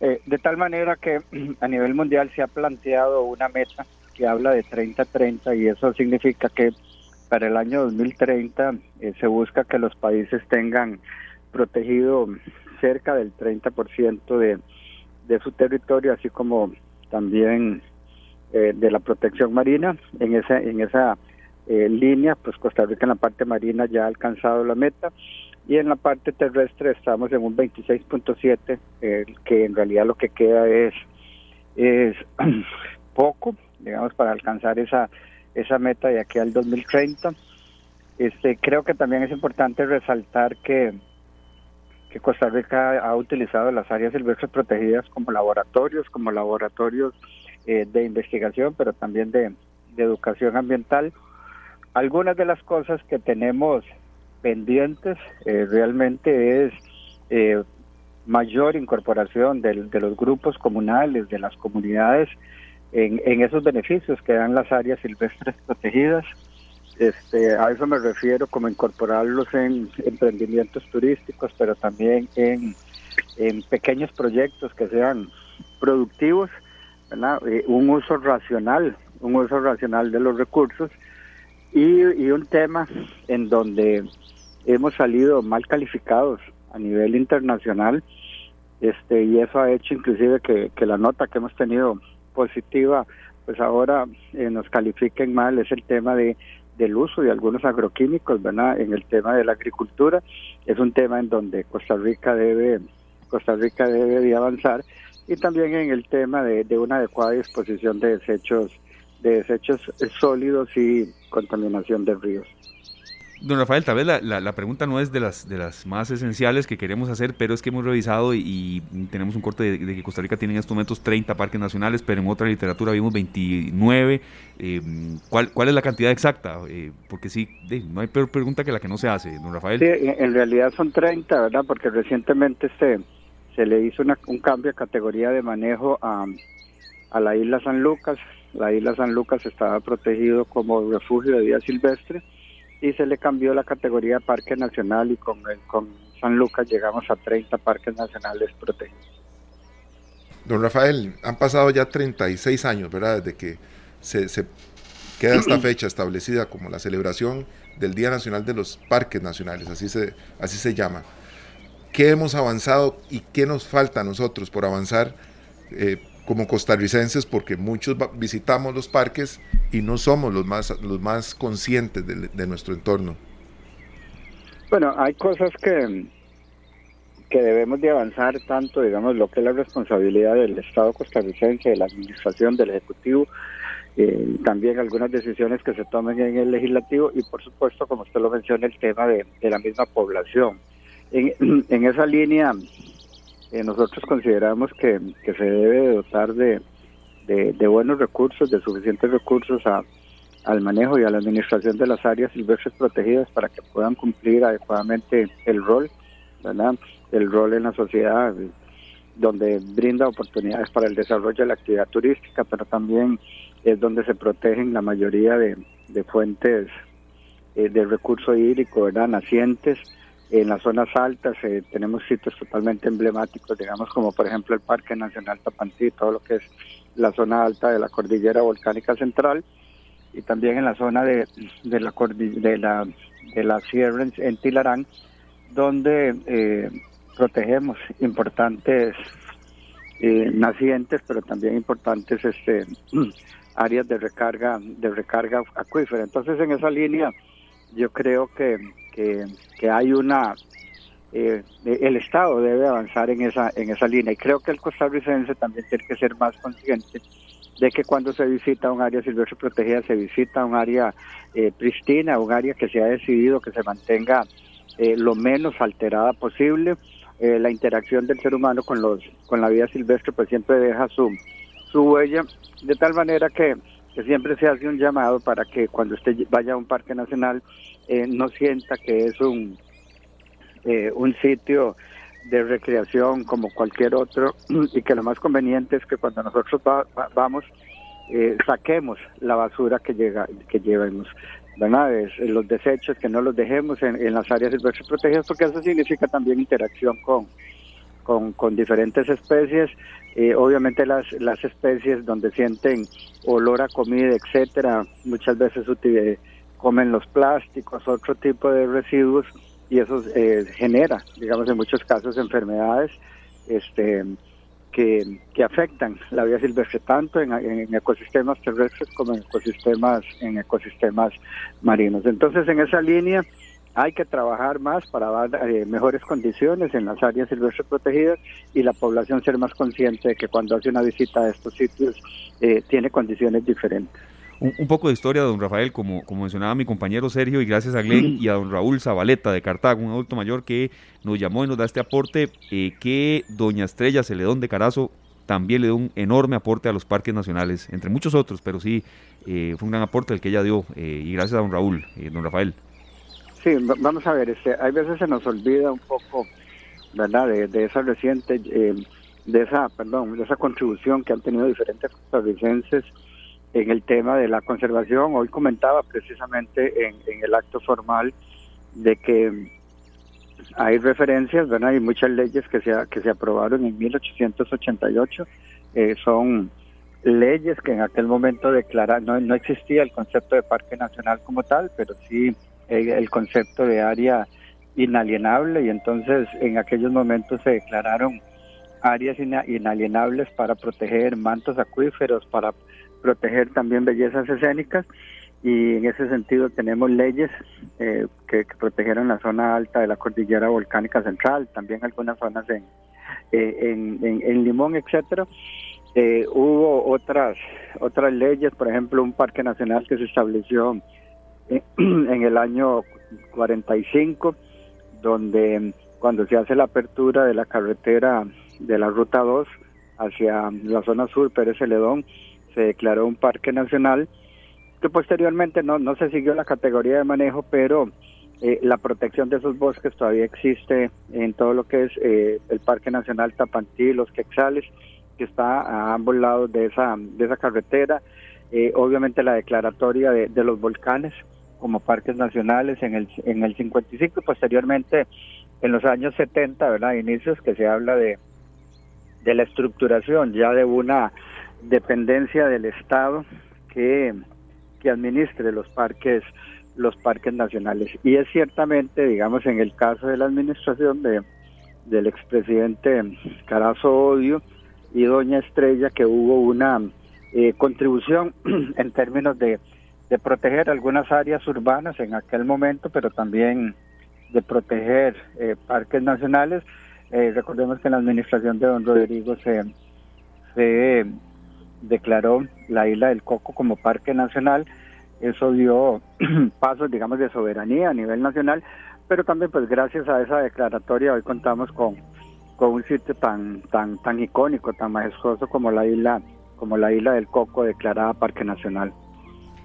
Eh, de tal manera que a nivel mundial se ha planteado una meta que habla de 30-30 y eso significa que para el año 2030 eh, se busca que los países tengan protegido cerca del 30% de, de su territorio, así como también eh, de la protección marina. En esa, en esa eh, línea, pues Costa Rica en la parte marina ya ha alcanzado la meta y en la parte terrestre estamos en un 26.7, eh, que en realidad lo que queda es, es poco, digamos, para alcanzar esa, esa meta de aquí al 2030. Este, creo que también es importante resaltar que, que Costa Rica ha utilizado las áreas silvestres protegidas como laboratorios, como laboratorios eh, de investigación, pero también de, de educación ambiental. Algunas de las cosas que tenemos pendientes eh, realmente es eh, mayor incorporación de, los grupos comunales, de las comunidades, en, esos beneficios que dan las áreas silvestres protegidas. Este, a eso me refiero como incorporarlos en emprendimientos turísticos, pero también en, en pequeños proyectos que sean productivos, eh, un uso racional, un uso racional de los recursos y, y un tema en donde hemos salido mal calificados a nivel internacional este y eso ha hecho inclusive que, que la nota que hemos tenido positiva pues ahora eh, nos califiquen mal es el tema de del uso de algunos agroquímicos verdad en el tema de la agricultura es un tema en donde Costa Rica debe Costa Rica debe de avanzar y también en el tema de, de una adecuada disposición de desechos de desechos sólidos y contaminación de ríos Don Rafael, tal vez la, la, pregunta no es de las, de las más esenciales que queremos hacer, pero es que hemos revisado y, tenemos un corte de, que Costa Rica tiene en estos momentos 30 parques nacionales, pero en otra literatura vimos 29. Eh, ¿cuál, ¿Cuál es la cantidad exacta? Eh, porque sí, no hay peor pregunta que la que no se hace, don Rafael. Sí, en realidad son 30, ¿verdad? Porque recientemente se, se le hizo un cambio de categoría de manejo a, a la isla San Lucas. La isla San Lucas estaba protegido como refugio de vida silvestre y se le cambió la categoría de parque nacional y con, con San Lucas llegamos a 30 parques nacionales protegidos. Don Rafael, han pasado ya 36 años, ¿verdad? Desde que se, se queda esta fecha establecida como la celebración del Día Nacional de los Parques Nacionales, así se, así se llama. ¿Qué hemos avanzado y qué nos falta a nosotros por avanzar eh, como costarricenses? Porque muchos visitamos los parques y no somos los más, los más conscientes de, nuestro entorno. Bueno, hay cosas que, que debemos de avanzar tanto, digamos, lo que es la responsabilidad del Estado costarricense, de la administración, del Ejecutivo, eh, también algunas decisiones que se tomen en el legislativo y por supuesto, como usted lo menciona, el tema de, la misma población. En esa línea, eh, nosotros consideramos que, se debe dotar de, de, buenos recursos, de suficientes recursos al manejo y a la administración de las áreas silvestres protegidas para que puedan cumplir adecuadamente el rol, ¿verdad? El rol en la sociedad, donde brinda oportunidades para el desarrollo de la actividad turística, pero también es donde se protegen la mayoría de, fuentes eh, de recurso hídrico, ¿verdad? Nacientes. En las zonas altas eh, tenemos sitios totalmente emblemáticos, digamos como por ejemplo el Parque Nacional Tapantí, todo lo que es la zona alta de la cordillera volcánica central y también en la zona de, de la de la de la sierra en, Tilarán donde eh, protegemos importantes eh, nacientes pero también importantes este áreas de recarga de recarga acuífera. Entonces en esa línea yo creo que, que, que hay una eh, el Estado debe avanzar en esa, en esa línea. Y creo que el costarricense también tiene que ser más consciente de que cuando se visita un área silvestre protegida, se visita un área eh, pristina, un área que se ha decidido que se mantenga eh, lo menos alterada posible. Eh, la interacción del ser humano con, los, con la vida silvestre pues siempre deja su, su huella, de tal manera que, que siempre se hace un llamado para que cuando usted vaya a un parque nacional no sienta que es un eh, un sitio de recreación como cualquier otro y que lo más conveniente es que cuando nosotros vamos eh, saquemos la basura que llega que llevemos ¿verdad? los desechos que no los dejemos en, las áreas silvestres protegidas porque eso significa también interacción con con, con diferentes especies. Eh, obviamente las, las especies donde sienten olor a comida, etcétera, muchas veces comen los plásticos, otro tipo de residuos y eso eh, genera, digamos, en muchos casos enfermedades este, que, que afectan la vida silvestre tanto en, en, ecosistemas terrestres como en ecosistemas en ecosistemas marinos. Entonces, en esa línea hay que trabajar más para dar eh, mejores condiciones en las áreas silvestres protegidas y la población ser más consciente de que cuando hace una visita a estos sitios eh, tiene condiciones diferentes. Un, poco de historia, don Rafael, como, como mencionaba mi compañero Sergio, y gracias a Glenn y a don Raúl Zabaleta de Cartago, un adulto mayor que nos llamó y nos da este aporte, eh, que doña Estrella Celedón de Carazo también le dio un enorme aporte a los parques nacionales, entre muchos otros, pero sí fue un gran aporte el que ella dio, y gracias a don Raúl, don Rafael. Sí, vamos a ver, este, hay veces se nos olvida un poco, ¿verdad?, de, esa reciente, eh, de esa, perdón, de esa contribución que han tenido diferentes costarricenses en el tema de la conservación. Hoy comentaba precisamente en, el acto formal de que hay referencias, ¿verdad? Hay muchas leyes que se, que se aprobaron en 1888, eh, son leyes que en aquel momento declararon, no, no existía el concepto de parque nacional como tal, pero sí el concepto de área inalienable y entonces en aquellos momentos se declararon áreas inalienables para proteger mantos acuíferos, para proteger también bellezas escénicas y en ese sentido tenemos leyes eh, que, protegieron la zona alta de la cordillera volcánica central, también algunas zonas en, eh, en, Limón, etcétera. Eh, hubo otras otras leyes, por ejemplo, un parque nacional que se estableció en el año 45, donde cuando se hace la apertura de la carretera de la Ruta 2 hacia la zona sur, Pérez Celedón, se declaró un parque nacional que posteriormente no, no se siguió la categoría de manejo, pero eh, la protección de esos bosques todavía existe en todo lo que es eh, el Parque Nacional Tapantí, los Quexales, que está a ambos lados de esa, de esa carretera. Eh, obviamente la declaratoria de, de los volcanes, como parques nacionales en el, en el 55 y posteriormente en los años 70, ¿verdad? Inicios que se habla de, de la estructuración ya de una dependencia del Estado que, que administre los parques los parques nacionales. Y es ciertamente, digamos, en el caso de la administración de, del expresidente Carazo Odio y Doña Estrella, que hubo una eh, contribución en términos de de proteger algunas áreas urbanas en aquel momento, pero también de proteger eh, parques nacionales. Eh, recordemos que en la administración de don Rodrigo se, se declaró la isla del Coco como parque nacional. Eso dio pasos, digamos, de soberanía a nivel nacional, pero también, pues, gracias a esa declaratoria, hoy contamos con, con un sitio tan, tan, tan icónico, tan majestuoso como la isla, como la isla del Coco declarada parque nacional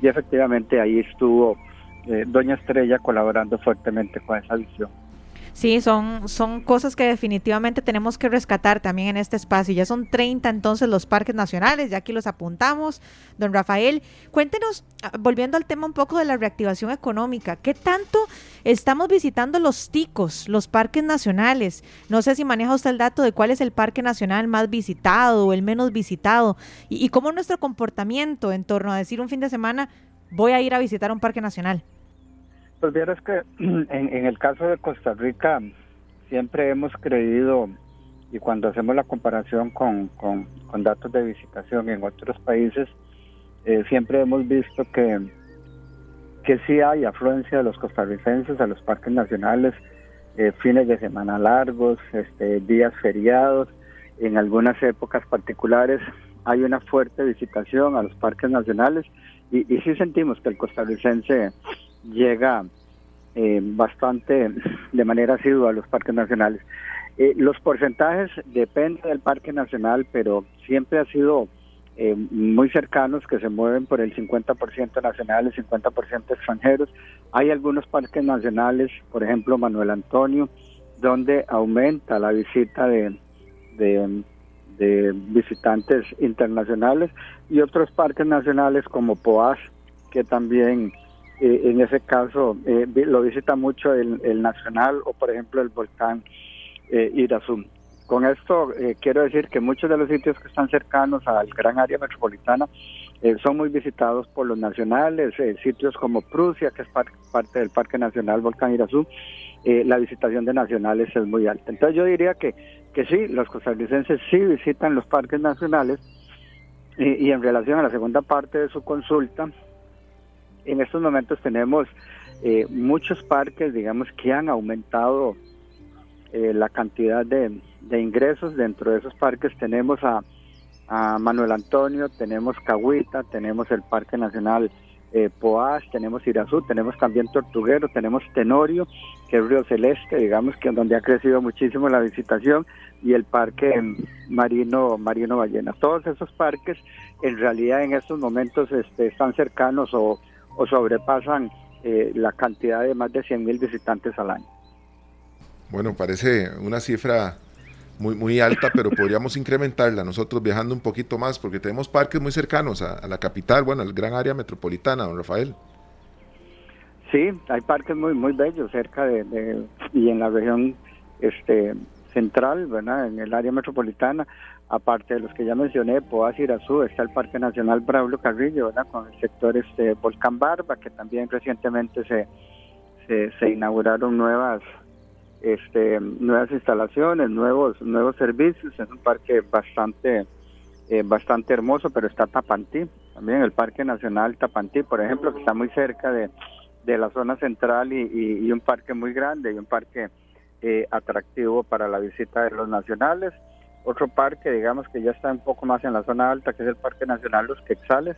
y efectivamente ahí estuvo eh, Doña Estrella colaborando fuertemente con esa visión. Sí, son, son cosas que definitivamente tenemos que rescatar también en este espacio. Ya son 30 entonces los parques nacionales, ya aquí los apuntamos. Don Rafael, cuéntenos, ah, volviendo al tema un poco de la reactivación económica, ¿qué tanto estamos visitando los ticos, los parques nacionales? No sé si maneja usted el dato de cuál es el parque nacional más visitado o el menos visitado y, y cómo nuestro comportamiento en torno a decir un fin de semana voy a ir a visitar un parque nacional. Pues vieras que en, el caso de Costa Rica siempre hemos creído, y cuando hacemos la comparación con, con, datos de visitación en otros países, eh, siempre hemos visto que, que sí hay afluencia de los costarricenses a los parques nacionales, eh, fines de semana largos, este, días feriados, en algunas épocas particulares hay una fuerte visitación a los parques nacionales y, y sí sentimos que el costarricense llega eh, bastante de manera asidua a los parques nacionales. Eh, los porcentajes dependen del parque nacional, pero siempre ha sido eh, muy cercanos que se mueven por el 50% nacionales, 50% extranjeros. Hay algunos parques nacionales, por ejemplo Manuel Antonio, donde aumenta la visita de, de, visitantes internacionales y otros parques nacionales como Poás, que también eh, en ese caso eh, lo visita mucho el, Nacional o por ejemplo el volcán eh, Irazú. con esto eh, quiero decir que muchos de los sitios que están cercanos al gran área metropolitana eh, son muy visitados por los nacionales, sitios como Prusia, que es parte del Parque Nacional Volcán Irazú, la visitación de nacionales es muy alta. Entonces yo diría que, que sí, los costarricenses sí visitan los parques nacionales y en relación a la segunda parte de su consulta, en estos momentos tenemos muchos parques, digamos, que han aumentado la cantidad de, de ingresos. Dentro de esos parques tenemos a, Manuel Antonio, tenemos Cahuita, tenemos el Parque Nacional eh, Poás, tenemos Irazú, tenemos también Tortuguero, tenemos Tenorio, que es Río Celeste, digamos que donde ha crecido muchísimo la visitación, y el Parque Marino, Marino Ballena. Todos esos parques en realidad en estos momentos este, están cercanos o, sobrepasan eh, la cantidad de más de 100 mil visitantes al año. Bueno, parece una cifra muy, muy alta, pero podríamos incrementarla nosotros viajando un poquito más, porque tenemos parques muy cercanos a, la capital, bueno, al gran área metropolitana, don Rafael. Sí, hay parques muy muy bellos cerca de, y en la región este central, ¿verdad? En el área metropolitana, aparte de los que ya mencioné, Poás Irazú, está el Parque Nacional Braulio Carrillo. Con el sector este Volcán Barba, que también recientemente se, se, inauguraron nuevas este, nuevas instalaciones, nuevos nuevos servicios. Es un parque bastante eh, bastante hermoso, pero está Tapantí, también el Parque Nacional Tapantí, por ejemplo, que está muy cerca de, de la zona central y, un parque muy grande y un parque eh, atractivo para la visita de los nacionales. Otro parque, digamos que ya está un poco más en la zona alta, que es el Parque Nacional Los Quexales.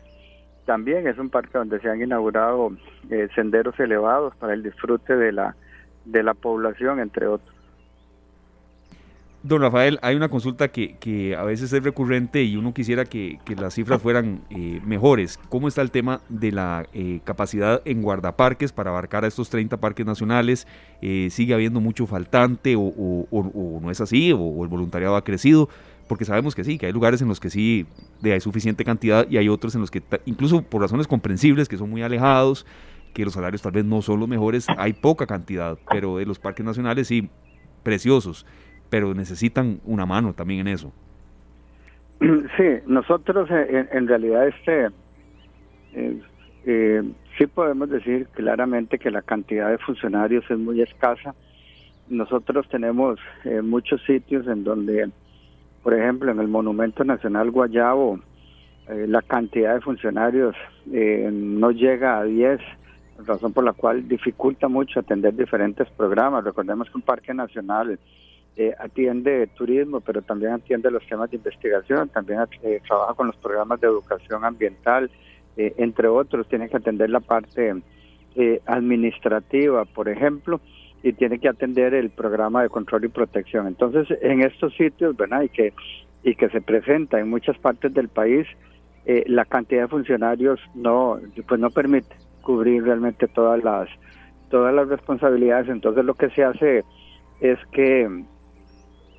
También es un parque donde se han inaugurado eh, senderos elevados para el disfrute de la de la población, entre otros. Don Rafael, hay una consulta que, que a veces es recurrente y uno quisiera que, que las cifras fueran eh, mejores. ¿Cómo está el tema de la eh, capacidad en guardaparques para abarcar a estos 30 parques nacionales? Eh, ¿Sigue habiendo mucho faltante o, o, no es así? O, el voluntariado ha crecido? Porque sabemos que sí, que hay lugares en los que sí hay suficiente cantidad y hay otros en los que, incluso por razones comprensibles, que son muy alejados, que los salarios tal vez no son los mejores, hay poca cantidad, pero de los parques nacionales sí, preciosos, pero necesitan una mano también en eso. Sí, nosotros eh, en, realidad este eh, eh, sí podemos decir claramente que la cantidad de funcionarios es muy escasa. Nosotros tenemos muchos sitios en donde, por ejemplo, en el Monumento Nacional Guayabo, la cantidad de funcionarios no llega a 10 razón por la cual dificulta mucho atender diferentes programas. Recordemos que un parque nacional eh, atiende turismo, pero también atiende los temas de investigación, también eh, trabaja con los programas de educación ambiental, eh, entre otros, tiene que atender la parte administrativa, por ejemplo, y tiene que atender el programa de control y protección. Entonces, en estos sitios, ¿verdad? Y que, y que se presenta en muchas partes del país, la cantidad de funcionarios no, pues no permite cubrir realmente todas las todas las responsabilidades entonces lo que se hace es que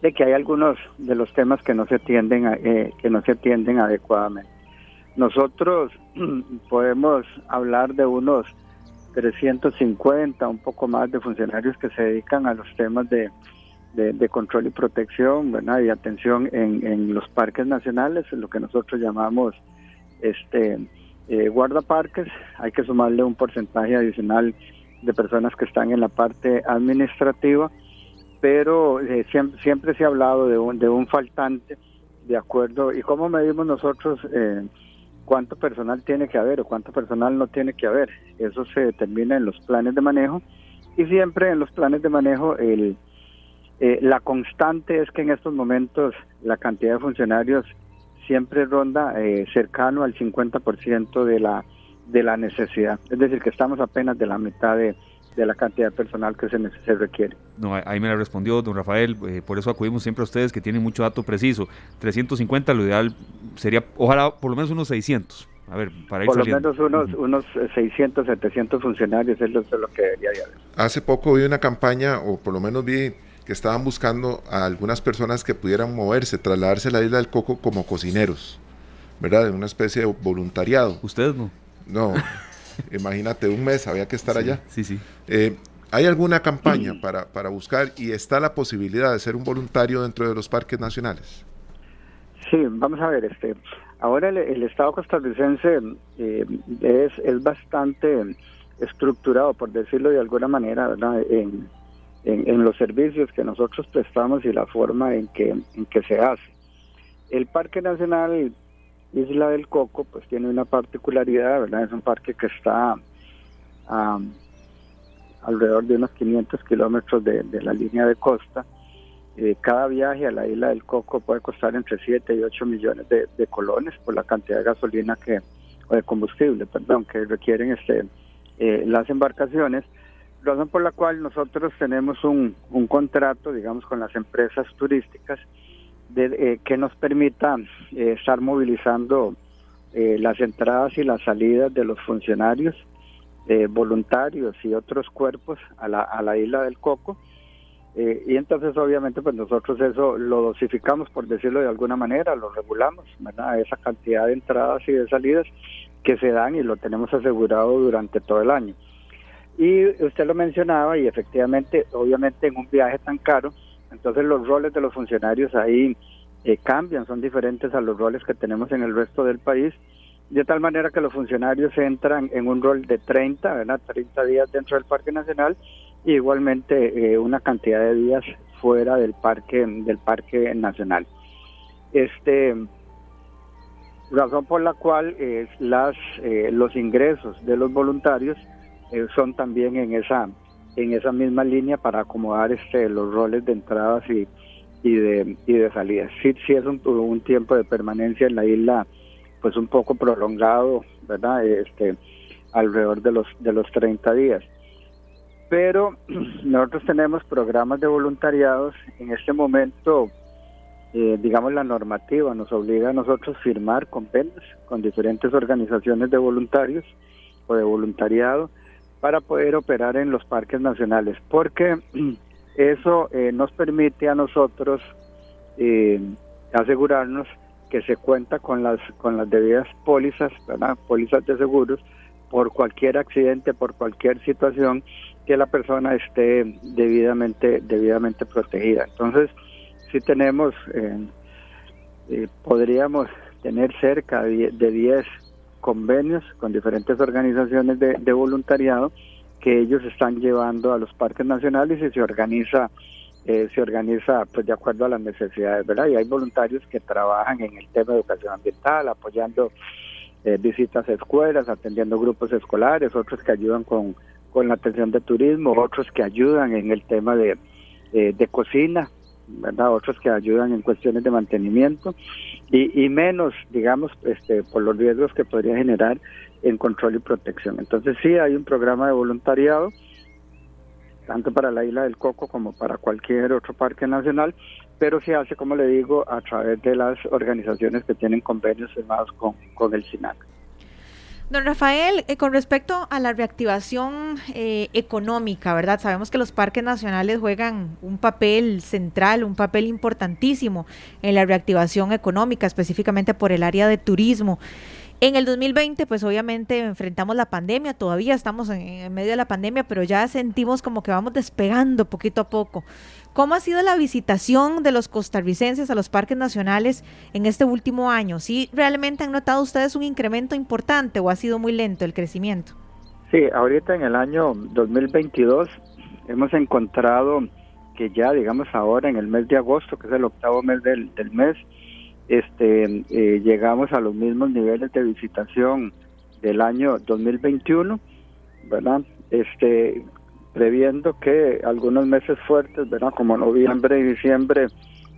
de que hay algunos de los temas que no se atienden eh, que no se atienden adecuadamente. Nosotros podemos hablar de unos 350 un poco más de funcionarios que se dedican a los temas de, de, control y protección ¿verdad? y atención en, en los parques nacionales lo que nosotros llamamos este eh, guardaparques, hay que sumarle un porcentaje adicional de personas que están en la parte administrativa, pero eh, siempre, se ha hablado de un, de un faltante, de acuerdo, y cómo medimos nosotros eh, cuánto personal tiene que haber o cuánto personal no tiene que haber. Eso se determina en los planes de manejo y siempre en los planes de manejo el, eh, la constante es que en estos momentos la cantidad de funcionarios siempre ronda eh, cercano al 50% de la, de la necesidad. Es decir, que estamos apenas de la mitad de, la cantidad personal que se, se requiere. No, ahí me la respondió don Rafael, eh, por eso acudimos siempre a ustedes que tienen mucho dato preciso. 350, lo ideal sería, ojalá, por lo menos unos 600. A ver, para ir Por lo menos unos, unos 600, 700 funcionarios es lo, es lo que debería haber. Hace poco vi una campaña, o por lo menos vi que estaban buscando a algunas personas que pudieran moverse, trasladarse a la isla del Coco como cocineros, ¿verdad? En una especie de voluntariado. ¿Ustedes no? No, imagínate, un mes había que estar allá. Sí, sí. Eh, ¿Hay alguna campaña para, para buscar y está la posibilidad de ser un voluntario dentro de los parques nacionales? Sí, vamos a ver, este, ahora el, Estado costarricense eh, es, es bastante estructurado, por decirlo de alguna manera, En, en, los servicios que nosotros prestamos y la forma en que, en que se hace. El Parque Nacional Isla del Coco, pues tiene una particularidad, ¿verdad? Es un parque que está a alrededor de unos 500 kilómetros de, la línea de costa. Eh, cada viaje a la isla del Coco puede costar entre 7 y 8 millones de, colones por la cantidad de gasolina que o de combustible, perdón, que requieren este eh, las embarcaciones, razón por la cual nosotros tenemos un, un contrato, digamos, con las empresas turísticas de, eh, que nos permita estar movilizando las entradas y las salidas de los funcionarios eh, voluntarios y otros cuerpos a la, a la isla del Coco. Eh, y entonces obviamente pues nosotros eso lo dosificamos, por decirlo de alguna manera, lo regulamos, ¿verdad? Esa cantidad de entradas y de salidas que se dan y lo tenemos asegurado durante todo el año. Y usted lo mencionaba y efectivamente, obviamente en un viaje tan caro, entonces los roles de los funcionarios ahí eh, cambian, son diferentes a los roles que tenemos en el resto del país de tal manera que los funcionarios entran en un rol de 30, ¿verdad? 30 días dentro del Parque Nacional y igualmente eh, una cantidad de días fuera del Parque del Parque Nacional. Este razón por la cual eh, las eh, los ingresos de los voluntarios son también en esa en esa misma línea para acomodar este los roles de entradas y, y de y de salidas. Sí, sí es un, un tiempo de permanencia en la isla pues un poco prolongado, ¿verdad? Este, alrededor de los, de los 30 días. Pero nosotros tenemos programas de voluntariados. En este momento, eh, digamos, la normativa nos obliga a nosotros firmar convenios con diferentes organizaciones de voluntarios o de voluntariado para poder operar en los parques nacionales, porque eso eh, nos permite a nosotros eh, asegurarnos que se cuenta con las con las debidas pólizas, ¿verdad? pólizas de seguros por cualquier accidente, por cualquier situación que la persona esté debidamente debidamente protegida. Entonces, si tenemos eh, eh, podríamos tener cerca de 10 convenios con diferentes organizaciones de, voluntariado que ellos están llevando a los parques nacionales y se organiza eh, se organiza pues de acuerdo a las necesidades, ¿verdad? Y hay voluntarios que trabajan en el tema de educación ambiental, apoyando eh, visitas a escuelas, atendiendo grupos escolares, otros que ayudan con, con la atención de turismo, otros que ayudan en el tema de, eh, de cocina, ¿verdad? Otros que ayudan en cuestiones de mantenimiento y, y menos, digamos, este, por los riesgos que podría generar en control y protección. Entonces sí hay un programa de voluntariado tanto para la isla del Coco como para cualquier otro parque nacional, pero se hace, como le digo, a través de las organizaciones que tienen convenios firmados con, con el SINAC. Don Rafael, eh, con respecto a la reactivación eh, económica, ¿verdad? Sabemos que los parques nacionales juegan un papel central, un papel importantísimo en la reactivación económica, específicamente por el área de turismo. En el 2020, pues obviamente enfrentamos la pandemia, todavía estamos en, medio de la pandemia, pero ya sentimos como que vamos despegando poquito a poco. ¿Cómo ha sido la visitación de los costarricenses a los parques nacionales en este último año? ¿Sí realmente han notado ustedes un incremento importante o ha sido muy lento el crecimiento? Sí, ahorita en el año 2022 hemos encontrado que ya, digamos ahora en el mes de agosto, que es el octavo mes del, del mes, este, eh, llegamos a los mismos niveles de visitación del año 2021, ¿verdad? Este, previendo que algunos meses fuertes, ¿verdad? Como noviembre y diciembre,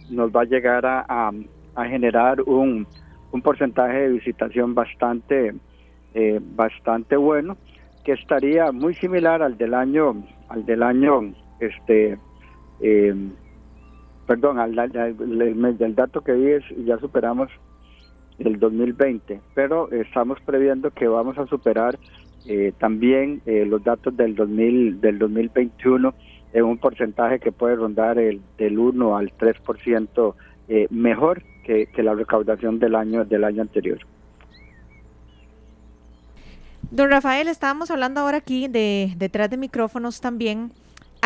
nos va a llegar a, a, generar un, un, porcentaje de visitación bastante, eh, bastante bueno, que estaría muy similar al del año, al del año, este, eh, perdón, al, el, dato que vi es ya superamos el 2020, pero estamos previendo que vamos a superar eh, también eh, los datos del 2000 del 2021 en un porcentaje que puede rondar el del 1 al 3% eh, mejor que, que la recaudación del año del año anterior. Don Rafael, estábamos hablando ahora aquí de detrás de micrófonos también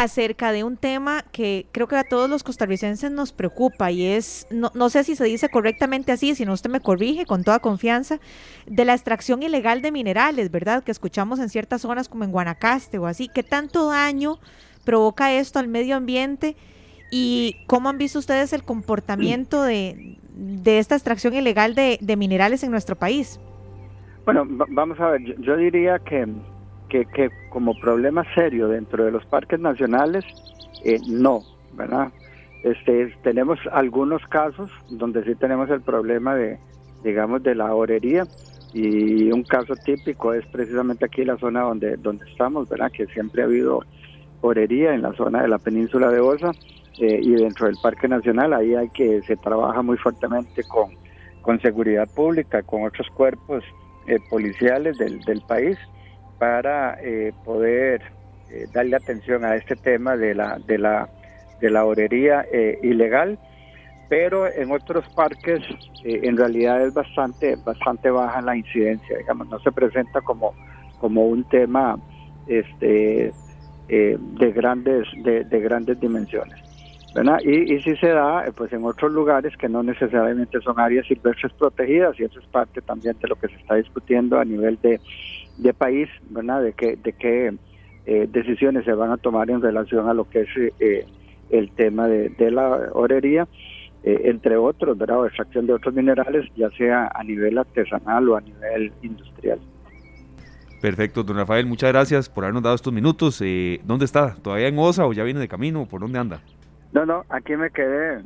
acerca de un tema que creo que a todos los costarricenses nos preocupa y es, no, no, sé si se dice correctamente así, si no usted me corrige con toda confianza, de la extracción ilegal de minerales, ¿verdad? Que escuchamos en ciertas zonas como en Guanacaste o así. ¿Qué tanto daño provoca esto al medio ambiente? ¿Y cómo han visto ustedes el comportamiento de, de esta extracción ilegal de, minerales en nuestro país? Bueno, vamos a ver, yo diría que que, que como problema serio dentro de los parques nacionales, eh, no, ¿verdad? Este, tenemos algunos casos donde sí tenemos el problema de, digamos, de la orería y un caso típico es precisamente aquí la zona donde, donde estamos, ¿verdad? Que siempre ha habido orería en la zona de la península de Osa eh, y dentro del Parque Nacional ahí hay que se trabaja muy fuertemente con, con seguridad pública, con otros cuerpos eh, policiales del, del país para eh, poder eh, darle atención a este tema de la de la de la orería eh, ilegal pero en otros parques en realidad es bastante bastante baja la incidencia digamos no se presenta como como un tema este de grandes de, de grandes dimensiones ¿verdad? Y, y si se da pues en otros lugares que no necesariamente son áreas silvestres protegidas y eso es parte también de lo que se está discutiendo a nivel de de país, ¿verdad? De qué, de qué eh, decisiones se van a tomar en relación a lo que es eh, el tema de, la orería, eh, entre otros, ¿verdad? O extracción de otros minerales, ya sea a nivel artesanal o a nivel industrial. Perfecto, don Rafael, muchas gracias por habernos dado estos minutos. ¿Dónde está? ¿Todavía en OSA o ya viene de camino? ¿Por dónde anda? No, no, aquí me quedé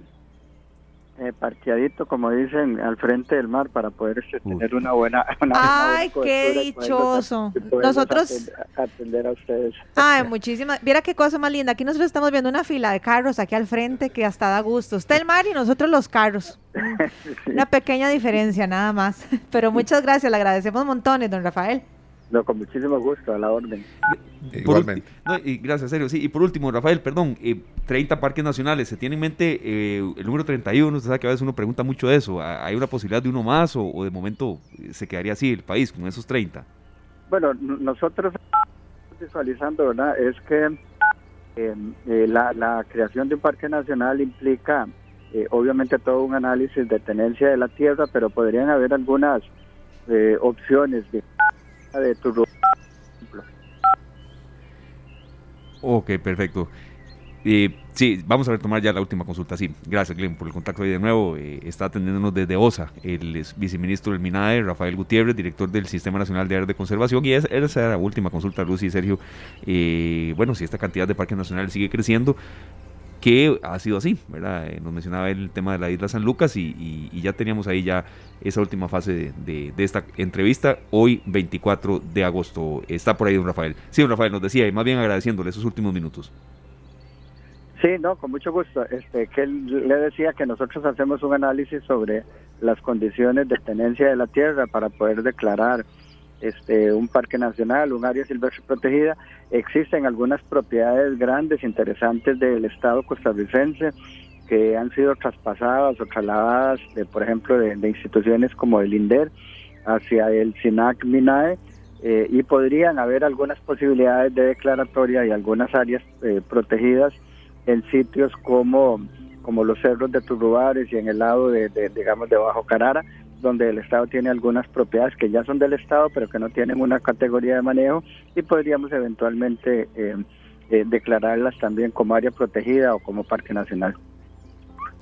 eh, parqueadito, como dicen, al frente del mar para poder este, tener una buena. Ay, qué dichoso. Nosotros. Atender, a ustedes. Ay, muchísimas. Viera qué cosa más linda. Aquí nosotros estamos viendo una fila de carros aquí al frente que hasta da gusto. Usted el mar y nosotros los carros. Una pequeña diferencia, nada más. Pero muchas gracias, le agradecemos montones, don Rafael. No, con muchísimo gusto, a la orden. Igualmente. y gracias, serio. Sí, y por último, Rafael, perdón, eh, 30 parques nacionales, ¿se tiene en mente eh, el número 31? Usted sabe que a veces uno pregunta mucho de eso. ¿Hay una posibilidad de uno más o, de momento eh, se quedaría así el país con esos 30? Bueno, nosotros visualizando, ¿verdad? Es que em, eh, la, la, creación de un parque nacional implica obviamente todo un análisis de tenencia de la tierra, pero podrían haber algunas opciones de de tu Ok, perfecto. Eh, sí, vamos a retomar ya la última consulta. Sí, gracias, Glenn, por el contacto ahí de nuevo. Eh, está atendiéndonos desde OSA, el viceministro del MINAE, Rafael Gutiérrez, director del Sistema Nacional de Áreas de Conservación. Y esa es la última consulta, Lucy y Sergio. Eh, bueno, si esta cantidad de parques nacionales sigue creciendo, que ha sido así, ¿verdad? Eh, nos mencionaba el tema de la isla San Lucas y, ya teníamos ahí ya esa última fase de, esta entrevista, hoy 24 de agosto. Está por ahí don Rafael. Sí, don Rafael nos decía, y más bien agradeciéndole esos últimos minutos. Sí, no, con mucho gusto. Este, que le decía que nosotros hacemos un análisis sobre las condiciones de tenencia de la tierra para poder declarar este, un parque nacional, un área silvestre protegida. Existen algunas propiedades grandes, interesantes del Estado costarricense que han sido traspasadas o trasladadas, de, por ejemplo, de, instituciones como el INDER hacia el SINAC MINAE eh, y podrían haber algunas posibilidades de declaratoria y algunas áreas eh, protegidas en sitios como como los cerros de Turrubares y en el lado de, de digamos de Bajo Carara donde el Estado tiene algunas propiedades que ya son del Estado, pero que no tienen una categoría de manejo y podríamos eventualmente eh, eh, declararlas también como área protegida o como parque nacional.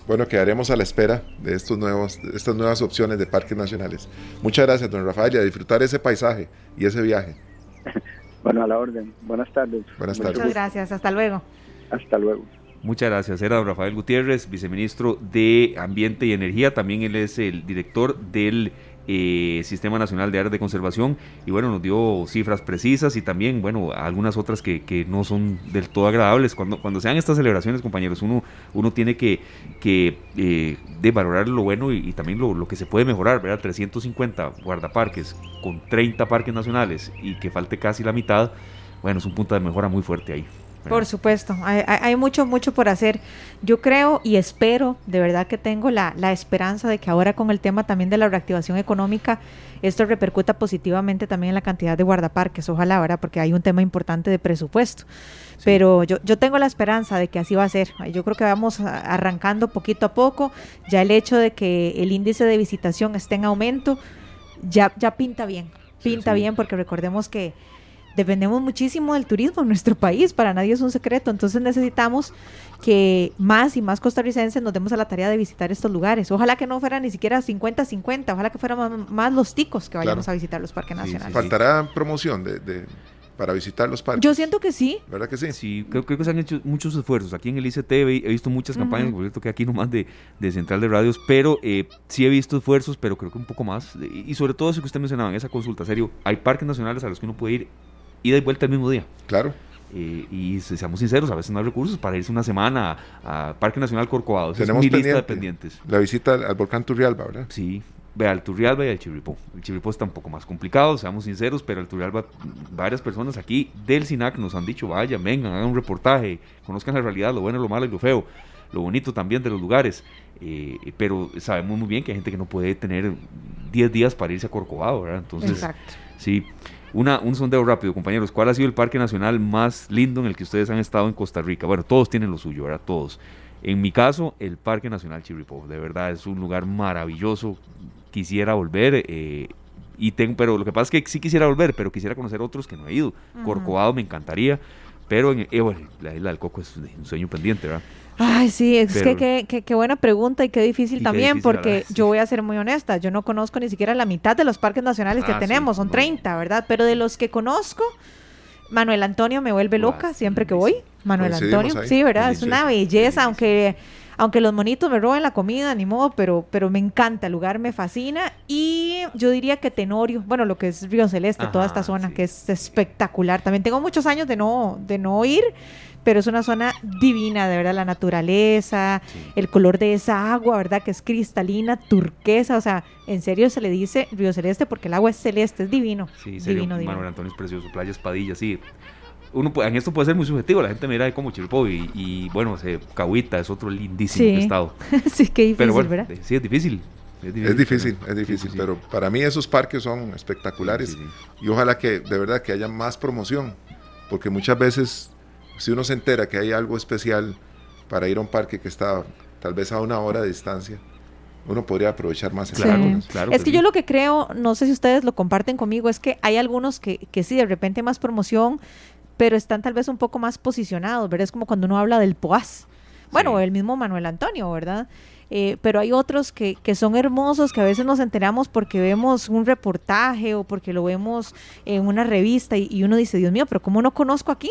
Bueno, quedaremos a la espera de estos nuevos, estas nuevas opciones de parques nacionales. Muchas gracias, don Rafael, y a disfrutar ese paisaje y ese viaje. bueno, a la orden. Buenas tardes. Buenas tardes. Muchas gracias. Hasta luego. Hasta luego. Muchas gracias. Era don Rafael Gutiérrez, viceministro de Ambiente y Energía. También él es el director del eh, Sistema Nacional de Áreas de Conservación. Y bueno, nos dio cifras precisas y también, bueno, algunas otras que, no son del todo agradables. Cuando, cuando sean estas celebraciones, compañeros, uno, uno tiene que, que eh, valorar lo bueno y, también lo, lo, que se puede mejorar, ¿verdad? 350 guardaparques con 30 parques nacionales y que falte casi la mitad. Bueno, es un punto de mejora muy fuerte ahí. Por supuesto, hay, mucho, mucho por hacer. Yo creo y espero, de verdad que tengo la, la, esperanza de que ahora con el tema también de la reactivación económica, esto repercuta positivamente también en la cantidad de guardaparques, ojalá, ¿verdad? Porque hay un tema importante de presupuesto. Pero yo, yo tengo la esperanza de que así va a ser. Yo creo que vamos arrancando poquito a poco. Ya el hecho de que el índice de visitación esté en aumento, ya, ya pinta bien. Pinta bien porque recordemos que dependemos muchísimo del turismo en nuestro país, para nadie es un secreto, entonces necesitamos que más y más costarricenses nos demos a la tarea de visitar estos lugares. Ojalá que no fueran ni siquiera 50-50, ojalá que fueran más, los ticos que vayamos a visitar los parques nacionales. Faltará promoción de, para visitar los parques. Yo siento que sí. ¿Verdad que sí? Sí, creo, que se han hecho muchos esfuerzos. Aquí en el ICT he, visto muchas campañas, por cierto que aquí nomás de, de Central de Radios, pero eh, sí he visto esfuerzos, pero creo que un poco más. Y sobre todo eso que usted mencionaba en esa consulta, serio, hay parques nacionales a los que uno puede ir ida y vuelta el mismo día. Claro. Eh, y seamos sinceros, a veces no hay recursos para irse una semana a, Parque Nacional Corcovado. Tenemos es mi lista de pendientes. La visita al, volcán Turrialba, ¿verdad? Sí, vea al Turrialba y al Chirripó. El Chirripó está un poco más complicado, seamos sinceros, pero al Turrialba varias personas aquí del SINAC nos han dicho, vaya, vengan, hagan un reportaje, conozcan la realidad, lo bueno, lo malo y lo feo, lo bonito también de los lugares. Eh, pero sabemos muy bien que hay gente que no puede tener 10 días para irse a Corcovado, ¿verdad? Entonces, Exacto. sí. Una, un sondeo rápido, compañeros. ¿Cuál ha sido el parque nacional más lindo en el que ustedes han estado en Costa Rica? Bueno, todos tienen lo suyo, ¿verdad? Todos. En mi caso, el Parque Nacional Chirripó. De verdad, es un lugar maravilloso. Quisiera volver. Eh, y tengo, pero lo que pasa es que sí quisiera volver, pero quisiera conocer otros que no he ido. Corcovado me encantaría. Pero en, eh, bueno, la isla del Coco es un sueño pendiente, ¿verdad? Ay, sí, es que qué buena pregunta y qué difícil también, porque yo voy a ser muy honesta, yo no conozco ni siquiera la mitad de los parques nacionales que ah, tenemos, son 30, ¿verdad? Pero de los que conozco, Manuel Antonio me vuelve loca siempre que voy. Manuel Antonio, sí, ¿verdad? Es una belleza, aunque aunque los monitos me roben la comida, ni modo, pero, pero me encanta, el lugar me fascina. Y yo diría que Tenorio, bueno, lo que es Río Celeste, toda esta zona, que es espectacular. También tengo muchos años de no, de no ir, pero es una zona divina, de verdad, la naturaleza, el color de esa agua, ¿verdad? Que es cristalina, turquesa, o sea, en serio se le dice Río Celeste porque el agua es celeste, es divino. Sí, divino, divino. Manuel Antonio es precioso, Playa Espadilla, sí. Uno, en esto puede ser muy subjetivo, la gente mira de como Chirpo y, bueno, se, Cahuita es otro lindísimo estado. sí, qué difícil, pero ¿verdad? Sí, es difícil. Es difícil, es difícil, pero para mí esos parques son espectaculares y ojalá que de verdad que haya más promoción, porque muchas veces si uno se entera que hay algo especial para ir a un parque que está tal vez a una hora de distancia, uno podría aprovechar más. Claro, claro. Es que yo lo que creo, no sé si ustedes lo comparten conmigo, es que hay algunos que, que sí, de repente más promoción, pero están tal vez un poco más posicionados, ¿verdad? Es como cuando uno habla del POAS. Bueno, el mismo Manuel Antonio, ¿verdad? Eh, pero hay otros que, que, son hermosos, que a veces nos enteramos porque vemos un reportaje o porque lo vemos en una revista y, y uno dice, Dios mío, pero ¿cómo no conozco aquí?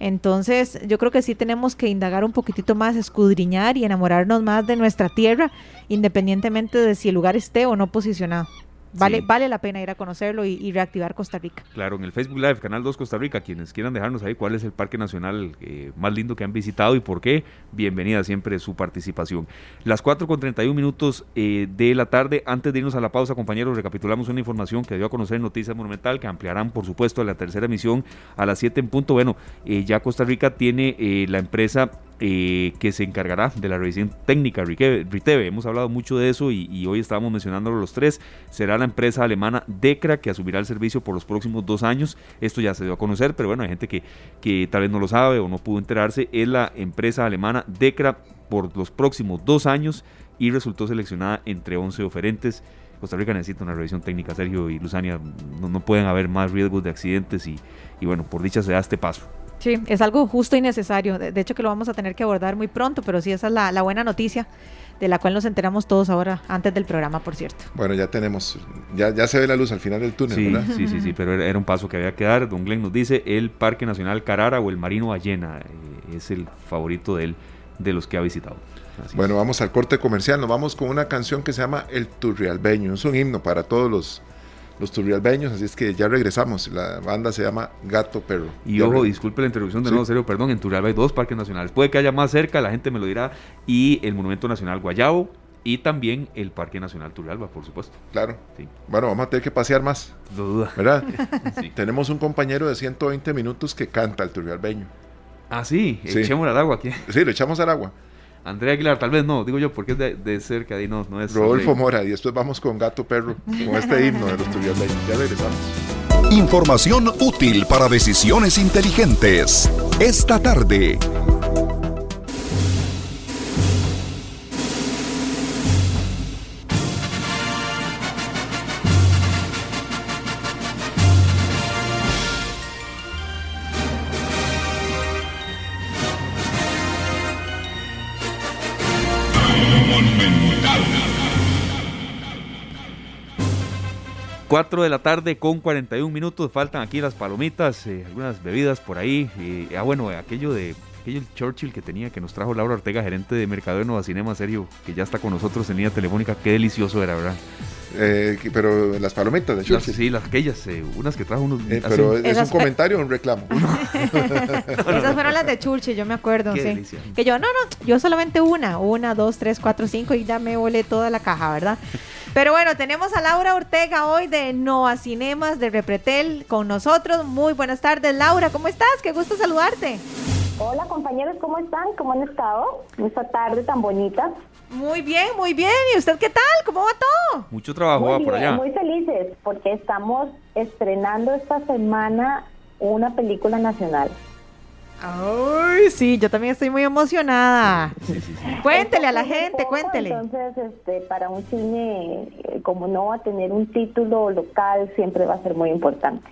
Entonces, yo creo que sí tenemos que indagar un poquitito más, escudriñar y enamorarnos más de nuestra tierra, independientemente de si el lugar esté o no posicionado. Vale, vale la pena ir a conocerlo y, reactivar Costa Rica. Claro, en el Facebook Live, Canal 2 Costa Rica, quienes quieran dejarnos ahí cuál es el parque nacional eh, más lindo que han visitado y por qué, bienvenida siempre su participación. Las 4 con 31 minutos eh, de la tarde, antes de irnos a la pausa, compañeros, recapitulamos una información que dio a conocer en Noticias Monumental, que ampliarán, por supuesto, la tercera emisión a las 7 en punto. Bueno, eh, ya Costa Rica tiene la empresa eh, que se encargará de la revisión técnica Riteve. Hemos hablado mucho de eso y, hoy estábamos mencionándolo los tres. Será la empresa alemana Decra que asumirá el servicio por los próximos dos años. Esto ya se dio a conocer, pero bueno, hay gente que, que tal vez no lo sabe o no pudo enterarse. Es la empresa alemana Decra por los próximos dos años y resultó seleccionada entre 11 oferentes. Costa Rica necesita una revisión técnica, Sergio y Luzania. No, pueden haber más riesgos de accidentes y, y bueno, por dicha se da este paso. Sí, es algo justo y necesario. De, hecho que lo vamos a tener que abordar muy pronto, pero sí esa es la, buena noticia de la cual nos enteramos todos ahora, antes del programa, por cierto. Bueno, ya tenemos, ya, ya se ve la luz al final del túnel, sí, ¿verdad? Sí, sí, sí, pero era un paso que había que dar. Don Glenn nos dice, el Parque Nacional Carara o el Marino Ballena eh, es el favorito de él, de los que ha visitado. bueno, vamos al corte comercial, nos vamos con una canción que se llama El Turrialbeño, es un himno para todos los los turrialbeños, así es que ya regresamos. La banda se llama Gato Perro. Y ojo, disculpe la interrupción de nuevo, serio, perdón, en Turrialba hay dos parques nacionales. Puede que haya más cerca, la gente me lo dirá, y el Monumento Nacional Guayabo y también el Parque Nacional Turrialba, por supuesto. Claro. Sí. Bueno, vamos a tener que pasear más. No duda. ¿Verdad? Tenemos un compañero de 120 minutos que canta el turrialbeño. Ah, sí, echémosle al agua aquí. Sí, lo echamos al agua. Andrea Aguilar, tal vez no, digo yo, porque es de, de cerca, y no, no es. Rodolfo Rey. Mora, y después vamos con Gato Perro, con este himno de los turrialbeños. Ya regresamos. Información útil para decisiones inteligentes. Esta tarde. Cuatro de la tarde con 41 minutos, faltan aquí las palomitas, eh, algunas bebidas por ahí. y- ah, bueno, aquello de aquello del Churchill que tenía, que nos trajo Laura Ortega, gerente de Mercado de Nueva Cinema, serio, que ya está con nosotros en línea telefónica. Qué delicioso era, ¿verdad? Eh, pero las palomitas de Las, Churchill. sí, las aquellas, eh, unas que trajo unos. Eh, pero es un comentario o un reclamo. Esas fueron las de Churchill, yo me acuerdo, Qué sí. delicia. Que yo, no, no, yo solamente una, una, dos, tres, cuatro, cinco y ya me volé toda la caja, ¿verdad? Pero bueno, tenemos a Laura Ortega hoy de Nova Cinemas de Repretel con nosotros. Muy buenas tardes, Laura, ¿cómo estás? Qué gusto saludarte. Hola compañeros, ¿cómo están? ¿Cómo han estado? Esta tarde tan bonita. Muy bien, muy bien. ¿Y usted qué tal? ¿Cómo va todo? Mucho trabajo va muy por bien, allá. muy felices porque estamos estrenando esta semana una película nacional. Ay, sí, yo también estoy muy emocionada. Sí, sí, sí. Cuéntele a la gente, poco, cuéntele. Entonces, este, para un cine, eh, como no va a tener un título local, siempre va a ser muy importante.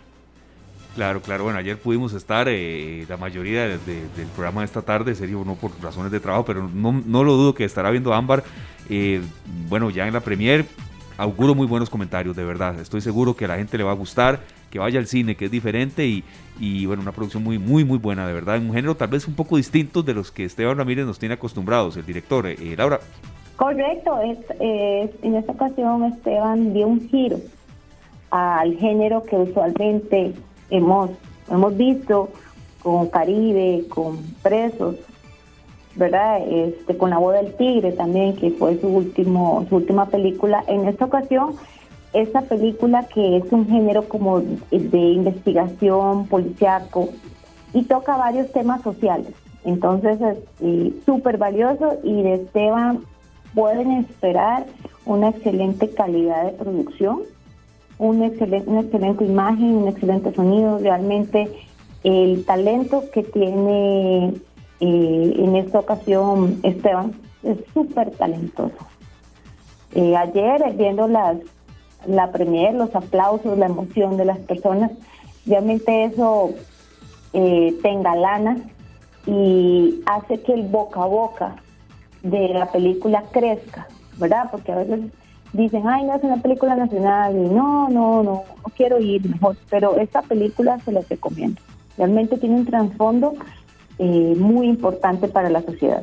Claro, claro. Bueno, ayer pudimos estar, eh, la mayoría de- de- del programa de esta tarde, serio, no por razones de trabajo, pero no, no lo dudo que estará viendo Ámbar. eh, bueno, ya en la premier, auguro muy buenos comentarios, de verdad. Estoy seguro que a la gente le va a gustar, que vaya al cine, que es diferente y, y, bueno, una producción muy, muy, muy buena, de verdad. En un género tal vez un poco distinto de los que Esteban Ramírez nos tiene acostumbrados, el director. Eh, Laura, Correcto, es- en esta ocasión Esteban dio un giro al género que usualmente hemos, hemos visto con Caribe, con Presos, ¿verdad? Este, con La Boda del Tigre también, que fue su, último, su última película. En esta ocasión, esa película que es un género como de investigación, policiaco, y toca varios temas sociales. Entonces es eh, súper valioso y de Esteban pueden esperar una excelente calidad de producción, una excelente, una excelente imagen, un excelente sonido. Realmente el talento que tiene eh, en esta ocasión Esteban es súper talentoso. Eh, ayer viendo las, la premier, los aplausos, la emoción de las personas, realmente eso eh, te engalana y hace que el boca a boca de la película crezca, ¿verdad? Porque a veces dicen, ay, no es una película nacional, y no, no, no, no quiero ir mejor, pero esta película se las recomiendo. Realmente tiene un trasfondo eh, muy importante para la sociedad.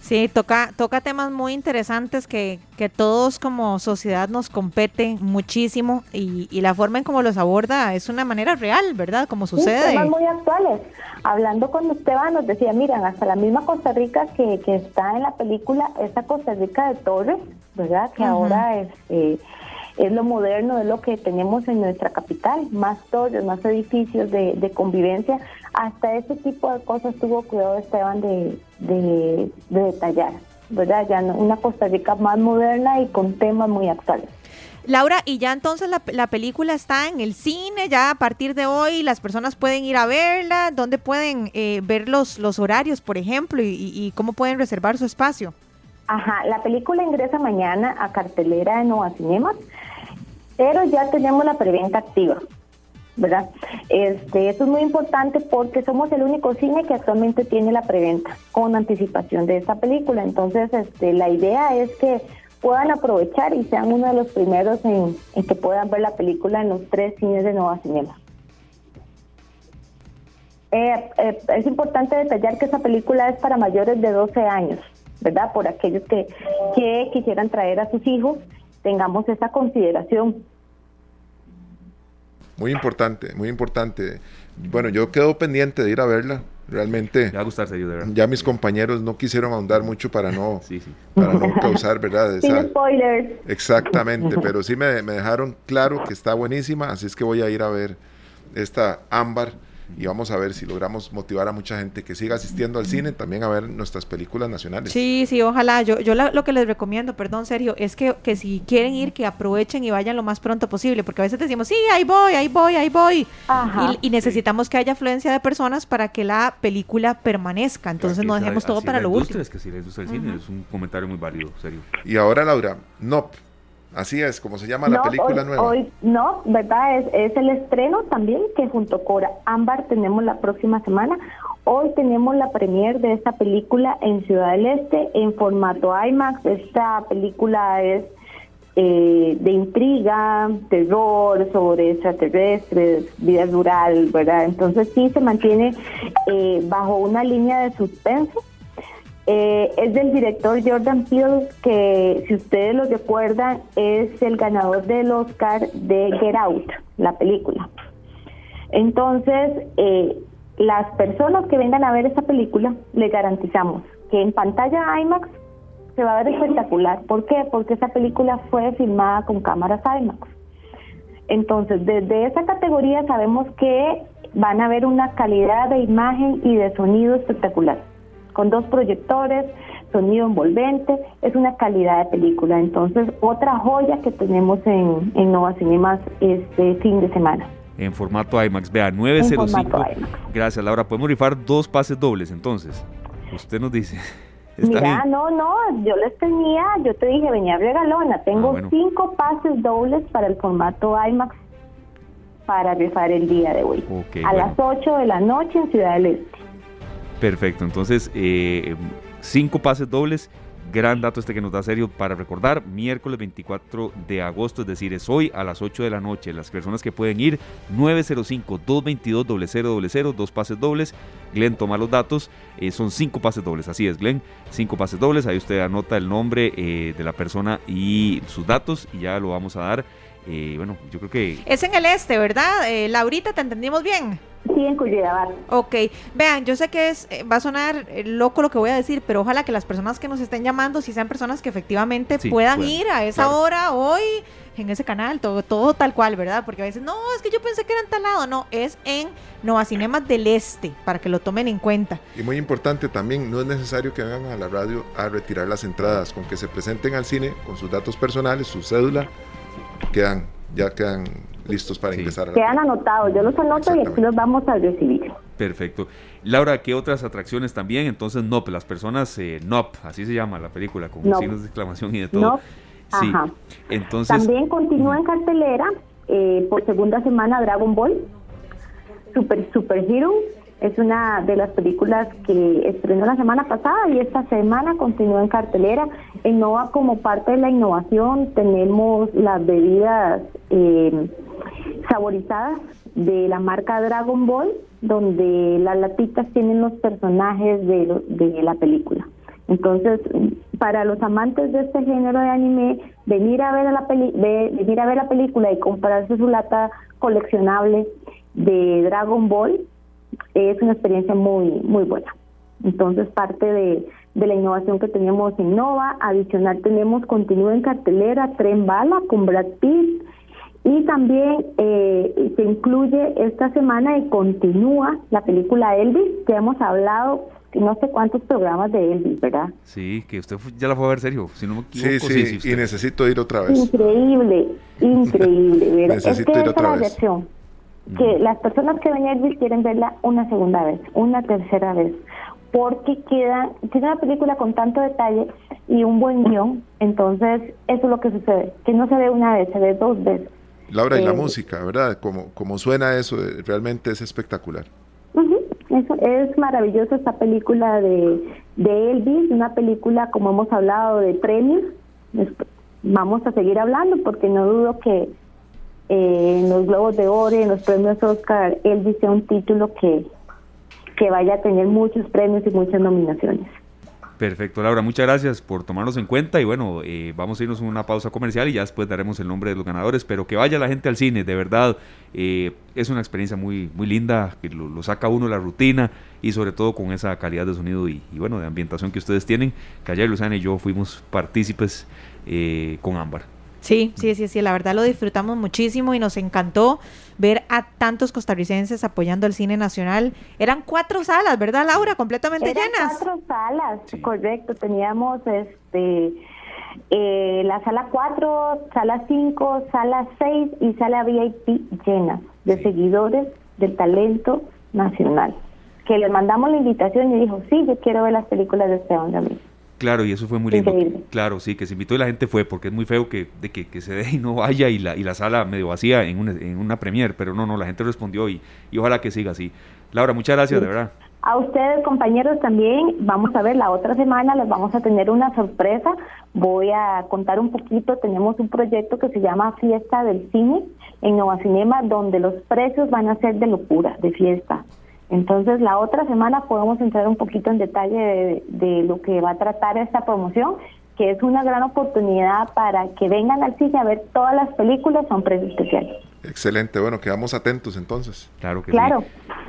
Sí, toca, toca temas muy interesantes que, que todos como sociedad nos compete muchísimo y, y la forma en cómo los aborda es una manera real, ¿verdad? Como Sí, sucede. temas muy actuales. Hablando con Esteban nos decía, miran, hasta la misma Costa Rica que, que está en la película, esa Costa Rica de Torres, ¿verdad? Que Ujú. ahora es, eh, es lo moderno, es lo que tenemos en nuestra capital, más torres, más edificios de, de convivencia. Hasta ese tipo de cosas tuvo cuidado Esteban de, de, de detallar, ¿verdad? Ya no- una Costa Rica más moderna y con temas muy actuales. Laura, y ya entonces la, la película está en el cine, ya a partir de hoy las personas pueden ir a verla, ¿dónde pueden eh, ver los, los horarios, por ejemplo, y, cómo pueden reservar su espacio? Ajá, la película ingresa mañana a cartelera de Nova Cinemas, pero ya tenemos la preventa activa, ¿verdad? Este, eso es muy importante porque somos el único cine que actualmente tiene la preventa con anticipación de esta película. Entonces, este, la idea es que puedan aprovechar y sean uno de los primeros en, que puedan ver la película en los tres cines de Nova Cinemas. Eh, eh, es importante detallar que esa película es para mayores de 12 años, ¿verdad? Por aquellos que, que quisieran traer a sus hijos, tengamos esa consideración. Muy importante, muy importante. Bueno, yo quedo pendiente de ir a verla. Realmente, va a gustar, serio, de verdad. ya mis compañeros no quisieron ahondar mucho para no, Sí, sí. para no causar, ¿verdad? Sin spoilers. Exactamente, pero sí me, me dejaron claro que está buenísima, así es que voy a ir a ver esta ámbar y vamos a ver si logramos motivar a mucha gente que siga asistiendo al cine, también a ver nuestras películas nacionales. Sí, sí, ojalá. Yo, yo lo que les recomiendo, perdón, Sergio, es que, que si quieren ir, que aprovechen y vayan lo más pronto posible, porque a veces decimos, sí, ahí voy, ahí voy, ahí voy. Y, necesitamos que haya afluencia de personas para que la película permanezca. Entonces no dejemos todo para lo último. Es que si les gusta el cine, es un comentario muy válido, serio. Y ahora, Laura, no Así es, como se llama la película nueva. Hoy, no, ¿verdad? Es, es, el estreno también que junto con Ámbar tenemos la próxima semana. Hoy tenemos la premier de esta película en Ciudad del Este en formato IMAX. Esta película es eh, de intriga, terror, sobre extraterrestres, vida rural, ¿verdad? Entonces sí se mantiene eh, bajo una línea de suspenso eh, es del director Jordan Peele, que si ustedes lo recuerdan, es el ganador del Oscar de Get Out, la película. Entonces, eh, las personas que vengan a ver esta película, le garantizamos que en pantalla IMAX se va a ver espectacular. ¿Por qué? Porque esa película fue filmada con cámaras IMAX. Entonces, desde esa categoría sabemos que van a ver una calidad de imagen y de sonido espectacular con dos proyectores, sonido envolvente, es una calidad de película. Entonces, otra joya que tenemos en, en Nova Cinemas este fin de semana. En formato IMAX, vea, 905. Gracias, Laura. Podemos rifar dos pases dobles, entonces. Usted nos dice. Mira, no, no, yo les tenía, yo te dije, venía regalona, tengo ah, cinco pases dobles para el formato IMAX para rifar el día de hoy. a las 8 de la noche en Ciudad del Este. Perfecto, entonces eh, cinco pases dobles. Gran dato este que nos da serio para recordar, miércoles 24 de agosto, es decir, es hoy a las 8 de la noche. Las personas que pueden ir, 905-222-0000, dos pases dobles. Glenn toma los datos, eh, son cinco pases dobles, así es, Glenn, cinco pases dobles. Ahí usted anota el nombre eh, de la persona y sus datos y ya lo vamos a dar. bueno, yo creo que... Es en el este, ¿verdad? Laurita, ¿te entendimos bien? Sí, en Ok, vean, yo sé que es eh, va a sonar eh, loco lo que voy a decir, pero ojalá que las personas que nos estén llamando, si sean personas que efectivamente puedan ir a esa hora hoy en ese canal, todo, todo tal cual, ¿verdad? Porque a veces, no, es que yo pensé que era en tal lado, no, es en Nova Cinemas del Este, para que lo tomen en cuenta. Y muy importante también, no es necesario que vengan a la radio a retirar las entradas, con que se presenten al cine con sus datos personales, su cédula, quedan, ya quedan listos para ingresar. Quedan anotados, yo los anoto y aquí los vamos a recibir. Perfecto. Laura, ¿qué otras atracciones también? Entonces, NOP, las personas eh, NOP, así se llama la película, con signos de exclamación y de todo. NOP. Sí. Ajá. Entonces, También continúa en cartelera eh, por segunda semana Dragon Ball, Super Super Hero, es una de las películas que estrenó la semana pasada y esta semana continúa en cartelera. En Nova, como parte de la innovación, tenemos las bebidas eh, saborizadas de la marca Dragon Ball, donde las latitas tienen los personajes de, de la película. Entonces, para los amantes de este género de anime, venir a ver la peli venir a ver la película y comprarse su lata coleccionable de Dragon Ball es una experiencia muy muy buena. Entonces, parte de, de la innovación que tenemos en Nova, adicional tenemos continúa en cartelera Tren Bala con Brad Pitt, y también eh, se incluye esta semana y continúa la película Elvis, que hemos hablado no sé cuántos programas de Elvis, ¿verdad? Sí, que usted ya la fue a ver serio, si no me equivoco. Sí, sí, y necesito ir otra vez. Increíble, increíble, ¿verdad? necesito es que ir otra vez. que mm. las personas que ven Elvis quieren verla una segunda vez, una tercera vez, porque queda, tiene una película con tanto detalle y un buen guion, entonces eso es lo que sucede, que no se ve una vez, se ve dos veces. Laura, y la eh, música, ¿verdad? Como, como suena eso, eh, realmente es espectacular. es maravilloso esta película de, de Elvis, una película, como hemos hablado, de premios. Vamos a seguir hablando porque no dudo que eh, en los Globos de Oro, en los premios Oscar, Elvis sea un título que, que vaya a tener muchos premios y muchas nominaciones. Perfecto, Laura, muchas gracias por tomarnos en cuenta y bueno, eh, vamos a irnos a una pausa comercial y ya después daremos el nombre de los ganadores, pero que vaya la gente al cine, de verdad, eh, es una experiencia muy, muy linda, que lo, saca uno de la rutina y sobre todo con esa calidad de sonido y, bueno, de ambientación que ustedes tienen, que ayer Luciana y yo fuimos partícipes eh, con Ámbar. Sí, sí, sí, sí, la verdad lo disfrutamos muchísimo y nos encantó ver a tantos costarricenses apoyando el cine nacional. Eran cuatro salas, ¿verdad, Laura? Completamente Eran llenas. Cuatro salas, correcto. Teníamos este eh, la sala 4, sala 5, sala 6 y sala VIP llenas de seguidores del talento nacional. Que le mandamos la invitación y dijo, sí, yo quiero ver las películas de Esteban Ramírez. Claro, y eso fue muy lindo. Claro, sí, que se invitó y la gente fue, porque es muy feo que, de que, que se dé y no vaya y la, y la sala medio vacía en una, en una premier, pero no, no, la gente respondió y, y ojalá que siga así. Laura, muchas gracias, Sí. de verdad. A ustedes, compañeros, también vamos a ver la otra semana, les vamos a tener una sorpresa. Voy a contar un poquito. Tenemos un proyecto que se llama Fiesta del Cine en Nova Cinema, donde los precios van a ser de locura, de fiesta. Entonces, la otra semana podemos entrar un poquito en detalle de, de lo que va a tratar esta promoción, que es una gran oportunidad para que vengan al cine a ver todas las películas a un precio especial. Excelente, bueno, quedamos atentos entonces. Claro que Claro. sí.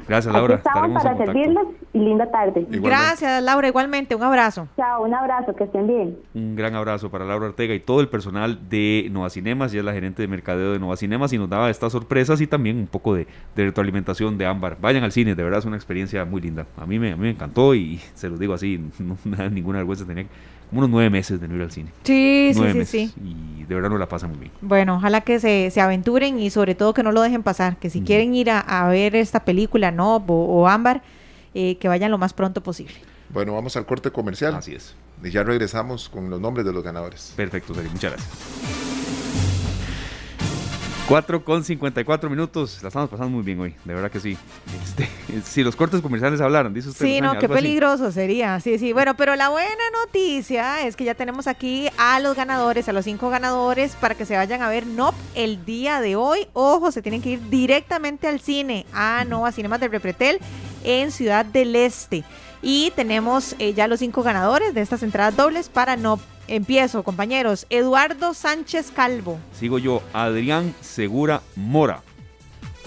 Gracias, Aquí Laura. estamos Estaremos para servirles y linda tarde. Gracias, Laura, igualmente. Un abrazo. Chao, un abrazo, que estén bien. Un gran abrazo para Laura Ortega y todo el personal de Nova Cinemas. Ella es la gerente de mercadeo de Nova Cinemas y nos daba estas sorpresas y también un poco de, de retroalimentación de Ámbar. Vayan al cine, de verdad es una experiencia muy linda. A mí me, a mí me encantó y se los digo así, no me da ninguna vergüenza. Tenía como unos nueve meses de no ir al cine. Sí, sí, nueve sí, meses. sí. Y de verdad no la pasa muy bien. Bueno, ojalá que se, se aventuren y sobre todo que no lo dejen pasar, que si quieren ir a, a ver esta película, no, o, o Ámbar, eh, que vayan lo más pronto posible. Bueno, vamos al corte comercial. Así es. Y ya regresamos con los nombres de los ganadores. Perfecto, Sergio. Muchas gracias. 4 con 54 minutos. La estamos pasando muy bien hoy, de verdad que sí. Este, si los cortes comerciales hablaran, dice usted. Sí, no, qué así. peligroso sería. Sí, sí. Bueno, pero la buena noticia es que ya tenemos aquí a los ganadores, a los cinco ganadores, para que se vayan a ver NOP el día de hoy. Ojo, se tienen que ir directamente al cine, a Nova Cinemas del Repretel, en Ciudad del Este. Y tenemos eh, ya los cinco ganadores de estas entradas dobles para NOP. Empiezo, compañeros. Eduardo Sánchez Calvo. Sigo yo, Adrián Segura Mora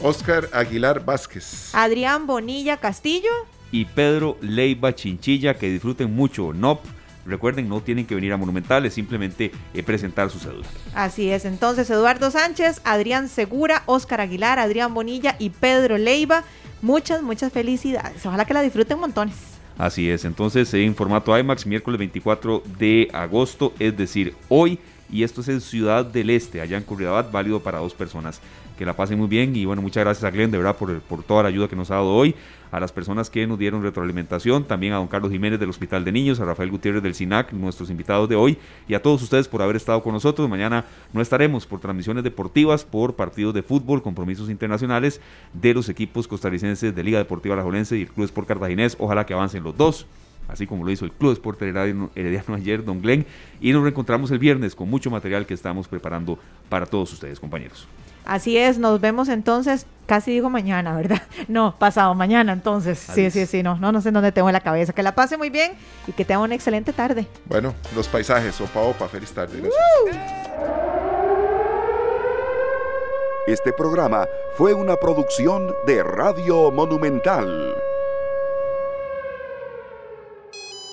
Oscar Aguilar Vázquez. Adrián Bonilla Castillo. y Pedro Leiva Chinchilla. Que disfruten mucho NOP. Recuerden, no tienen que venir a Monumental, es simplemente eh, presentar su cédula. Así es, entonces Eduardo Sánchez, Adrián Segura, Óscar Aguilar, Adrián Bonilla y Pedro Leiva. Muchas, muchas felicidades. Ojalá que la disfruten montones. Así es, entonces en formato IMAX, miércoles 24 de agosto, es decir, hoy, y esto es en Ciudad del Este, allá en Curridabat, válido para dos personas. Que la pasen muy bien y bueno, muchas gracias a Glenn de verdad por, por toda la ayuda que nos ha dado hoy, a las personas que nos dieron retroalimentación, también a don Carlos Jiménez del Hospital de Niños, a Rafael Gutiérrez del SINAC, nuestros invitados de hoy, y a todos ustedes por haber estado con nosotros. Mañana no estaremos por transmisiones deportivas, por partidos de fútbol, compromisos internacionales de los equipos costarricenses de Liga Deportiva Alajuelense y el Club Sport Cartaginés. Ojalá que avancen los dos así como lo hizo el Club Sport Herediano, Herediano ayer, Don Glenn, y nos reencontramos el viernes con mucho material que estamos preparando para todos ustedes, compañeros. Así es, nos vemos entonces, casi digo mañana, ¿verdad? No, pasado mañana entonces. sí, Adiós. sí, sí, no, no, no sé dónde tengo en la cabeza. Que la pase muy bien y que tenga una excelente tarde. Bueno, los paisajes, opa, opa, feliz tarde. gracias. Este programa fue una producción de Radio Monumental.